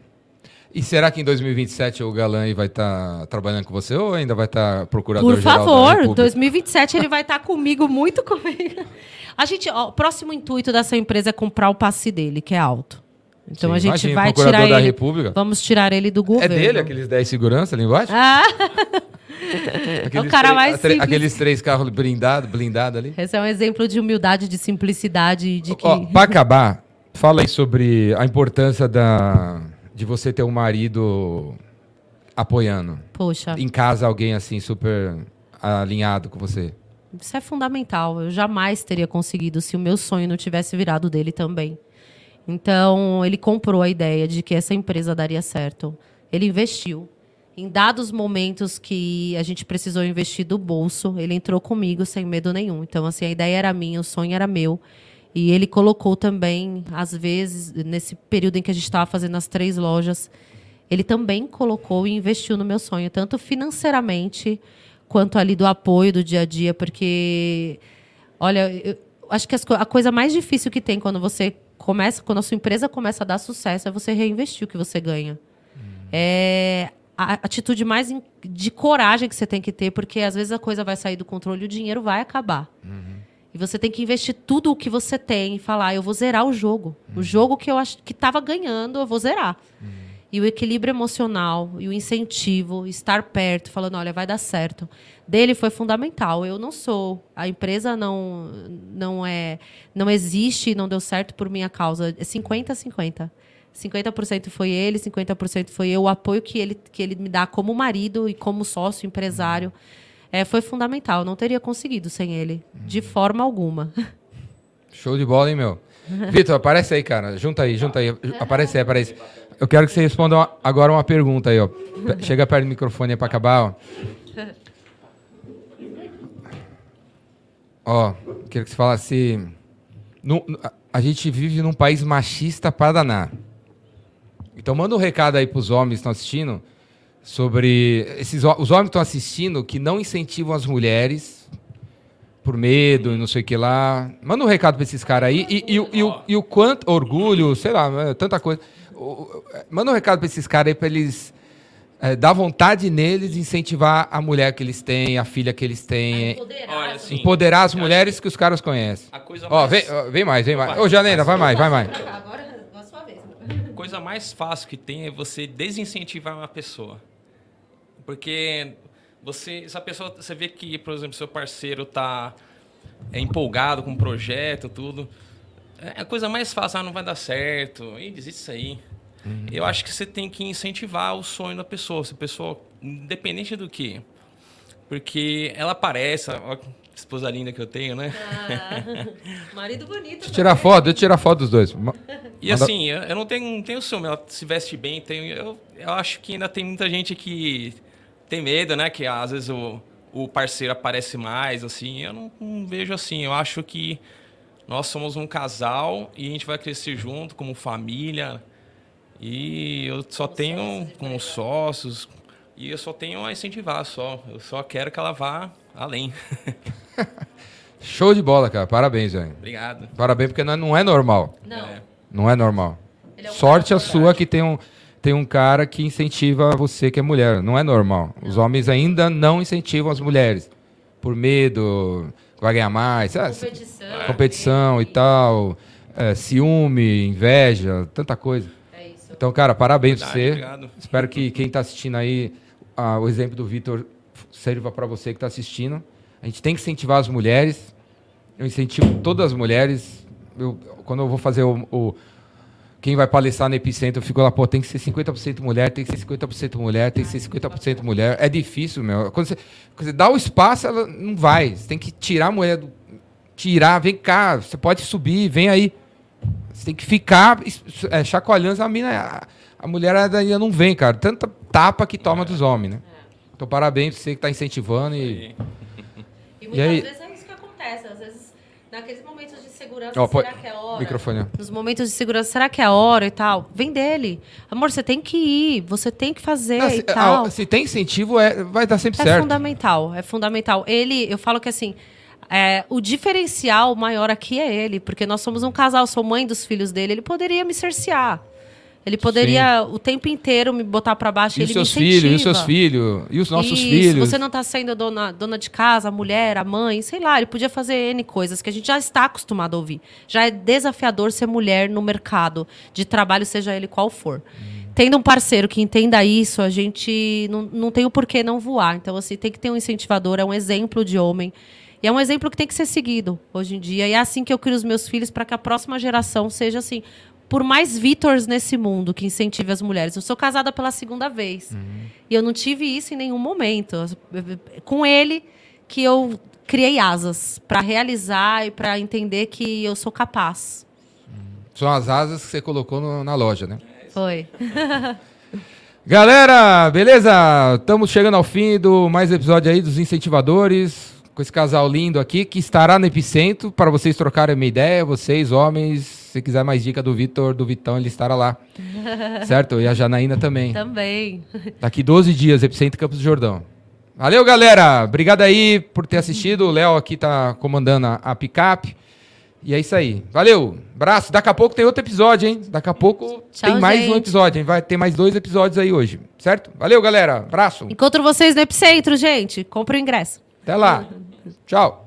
E será que em 2027 o Galã aí vai estar trabalhando com você ou ainda vai estar procurador Por favor, República? 2027 ele vai estar comigo, muito comigo. A gente, ó, o próximo intuito dessa empresa é comprar o passe dele, que é alto. Então Sim, a gente imagina, vai tirar da ele. República. Vamos tirar ele do É governo. dele, aqueles 10 segurança ali embaixo? Ah, [LAUGHS] Aqueles cara três- mais simples. Aqueles três carros blindados blindado ali. esse é um exemplo de humildade, de simplicidade, de que Ó, pra acabar, fala aí sobre a importância da, de você ter um marido apoiando. poxa, Em casa, alguém assim, super alinhado com você. Isso é fundamental. Eu jamais teria conseguido se o meu sonho não tivesse virado dele também. Então, ele comprou a ideia de que essa empresa daria certo. Ele investiu. Em dados momentos que a gente precisou investir do bolso, ele entrou comigo sem medo nenhum. Então, assim, a ideia era minha, o sonho era meu. E ele colocou também, às vezes, nesse período em que a gente estava fazendo as três lojas, ele também colocou e investiu no meu sonho, tanto financeiramente quanto ali do apoio do dia a dia, porque olha, eu acho que as a coisa mais difícil que tem quando você começa, quando a sua empresa começa a dar sucesso, é você reinvestir o que você ganha. É a atitude mais de coragem que você tem que ter, porque às vezes a coisa vai sair do controle e o dinheiro vai acabar. E você tem que investir tudo o que você tem e falar, eu vou zerar o jogo. O jogo que eu acho que estava ganhando, eu vou zerar. E o equilíbrio emocional e o incentivo, estar perto, falando, olha, vai dar certo. Dele foi fundamental. Eu não sou, a empresa não não é, não existe, não deu certo por minha causa. É 50 a 50. 50% foi ele, 50% foi eu. O apoio que ele, que ele me dá como marido e como sócio, empresário, é, foi fundamental. Não teria conseguido sem ele, de forma alguma. [LAUGHS] Show de bola, hein, meu? Vitor, aparece aí, cara. Junta aí, junta aí. Aparece aí, aparece. Eu quero que você responda uma- agora uma pergunta aí, ó. [LAUGHS] Chega perto do microfone aí pra acabar, ó. Ó, quero que você falasse. nu- a- gente vive num país machista pra danar. Então manda um recado aí pros homens que estão assistindo sobre. Esses, os homens que estão assistindo que não incentivam as mulheres por medo e não sei o que lá. Manda um recado pra esses caras aí. E, e o- e o, e o quanto. Orgulho, sei lá, é, tanta coisa. O- Manda um recado pra esses caras aí pra eles. É, dar vontade neles de incentivar a mulher que eles têm, a filha que eles têm. Olha, assim, Empoderar as mulheres que os caras conhecem. A coisa Ó, mais, vem, ó, vem mais, vem mais. Vai. Ô, Janeira, vai mais, vai mais. Agora é a sua vez. a coisa mais fácil que tem é você desincentivar uma pessoa. Porque você, essa pessoa, você vê que, por exemplo, seu parceiro tá é empolgado com o projeto, tudo. É a coisa mais fácil, ah, não vai dar certo, e desiste isso aí. Eu acho que você tem que incentivar o sonho da pessoa. Se a pessoa, independente do que. Porque ela aparece, ó, que esposa linda que eu tenho, né? Ah, marido bonito. Deixa tirar foto, deixa eu tirar foto dos dois. [LAUGHS] E Manda- assim, eu, eu não tenho, não tenho ciúme, ela se veste bem, tenho, eu, eu acho que ainda tem muita gente que tem medo, né? Que às vezes o, o parceiro aparece mais, assim. Eu não, não vejo assim. Eu acho que nós somos um casal e a gente vai crescer junto como família. E eu só tenho com os sócios. E eu só tenho a incentivar só. Eu só quero que ela vá além. [LAUGHS] Show de bola, cara. Parabéns, velho. Obrigado. Parabéns, porque não, não é normal. Não. É. Não é normal. É um Sorte a cara sua que tem um, tem um cara que incentiva você que é mulher. Não é normal. Os homens ainda não incentivam as mulheres. Por medo, vai ganhar mais. ah, Competição. competição e tal. é, ciúme, inveja, tanta coisa. É isso. Então, cara, parabéns pra Verdade, você. obrigado. Espero que quem está assistindo aí, ah, o exemplo do Vitor sirva para você que está assistindo. A gente tem que incentivar as mulheres. Eu incentivo todas as mulheres. Eu- quando eu vou fazer o, o- Quem vai palestrar no Epicentro, eu fico lá, pô, tem que ser 50% mulher, tem que ser 50% mulher, tem que ser 50% mulher. É difícil, meu. Quando você, quando você dá o espaço, ela não vai. Você tem que tirar a mulher do. Tirar, vem cá, você pode subir, vem aí. Você tem que ficar é, chacoalhando, a mina. A, a mulher ainda não vem, cara. Tanta tapa que toma dos homens, né? Então, parabéns pra você que tá incentivando e. [LAUGHS] E E muitas aí? vezes é isso que acontece. Às vezes, naqueles momentos de segurança, Ó, será que é a hora? Microfone. Nos momentos de segurança, será que é a hora e tal? Vem dele. Amor, você tem que ir, você tem que fazer Não, e se, tal. ah, se tem incentivo, é, vai dar sempre É certo. fundamental, é fundamental. Ele, eu falo que assim, é, o diferencial maior aqui é ele, porque nós somos um casal, sou mãe dos filhos dele, ele poderia me cercear. Ele poderia o tempo inteiro me botar pra baixo E ele seus me filhos, e os seus filhos, e os nossos Isso, filhos. Você não está sendo dona, dona de casa, a mulher, a mãe, sei lá, ele podia fazer N coisas que a gente já está acostumado a ouvir. Já é desafiador ser mulher no mercado de trabalho, seja ele qual for. Tendo um parceiro que entenda isso, a gente não, não tem o porquê não voar. Então, assim, tem que ter um incentivador, é um exemplo de homem. E é um exemplo que tem que ser seguido hoje em dia. E é assim que eu crio os meus filhos para que a próxima geração seja assim. Por mais Vitors nesse mundo que incentive as mulheres. Eu sou casada pela segunda vez. E eu não tive isso em nenhum momento. Com ele que eu criei asas para realizar e para entender que eu sou capaz. São as asas que você colocou no- na loja, né? Foi. [LAUGHS] Galera, beleza? Estamos chegando ao fim do mais episódio aí dos incentivadores. Com esse casal lindo aqui, que estará no Epicentro, para vocês trocarem uma ideia, vocês, homens. Se quiser mais dica do Vitor, do Vitão, ele estará lá. [LAUGHS] certo? E a Janaína também. Também. Daqui 12 dias, Epicentro Campos do Jordão. Valeu, galera! Obrigado aí por ter assistido. O Léo aqui tá comandando a, a picape. E é isso aí. Valeu! Abraço. Daqui a pouco tem outro episódio, hein? Daqui a pouco Tchau, tem mais um gente. episódio, hein? Vai ter mais dois episódios aí hoje. Certo? Valeu, galera. Abraço. Encontro vocês no Epicentro, gente. Compre o ingresso. Até lá. Tchau. [LAUGHS]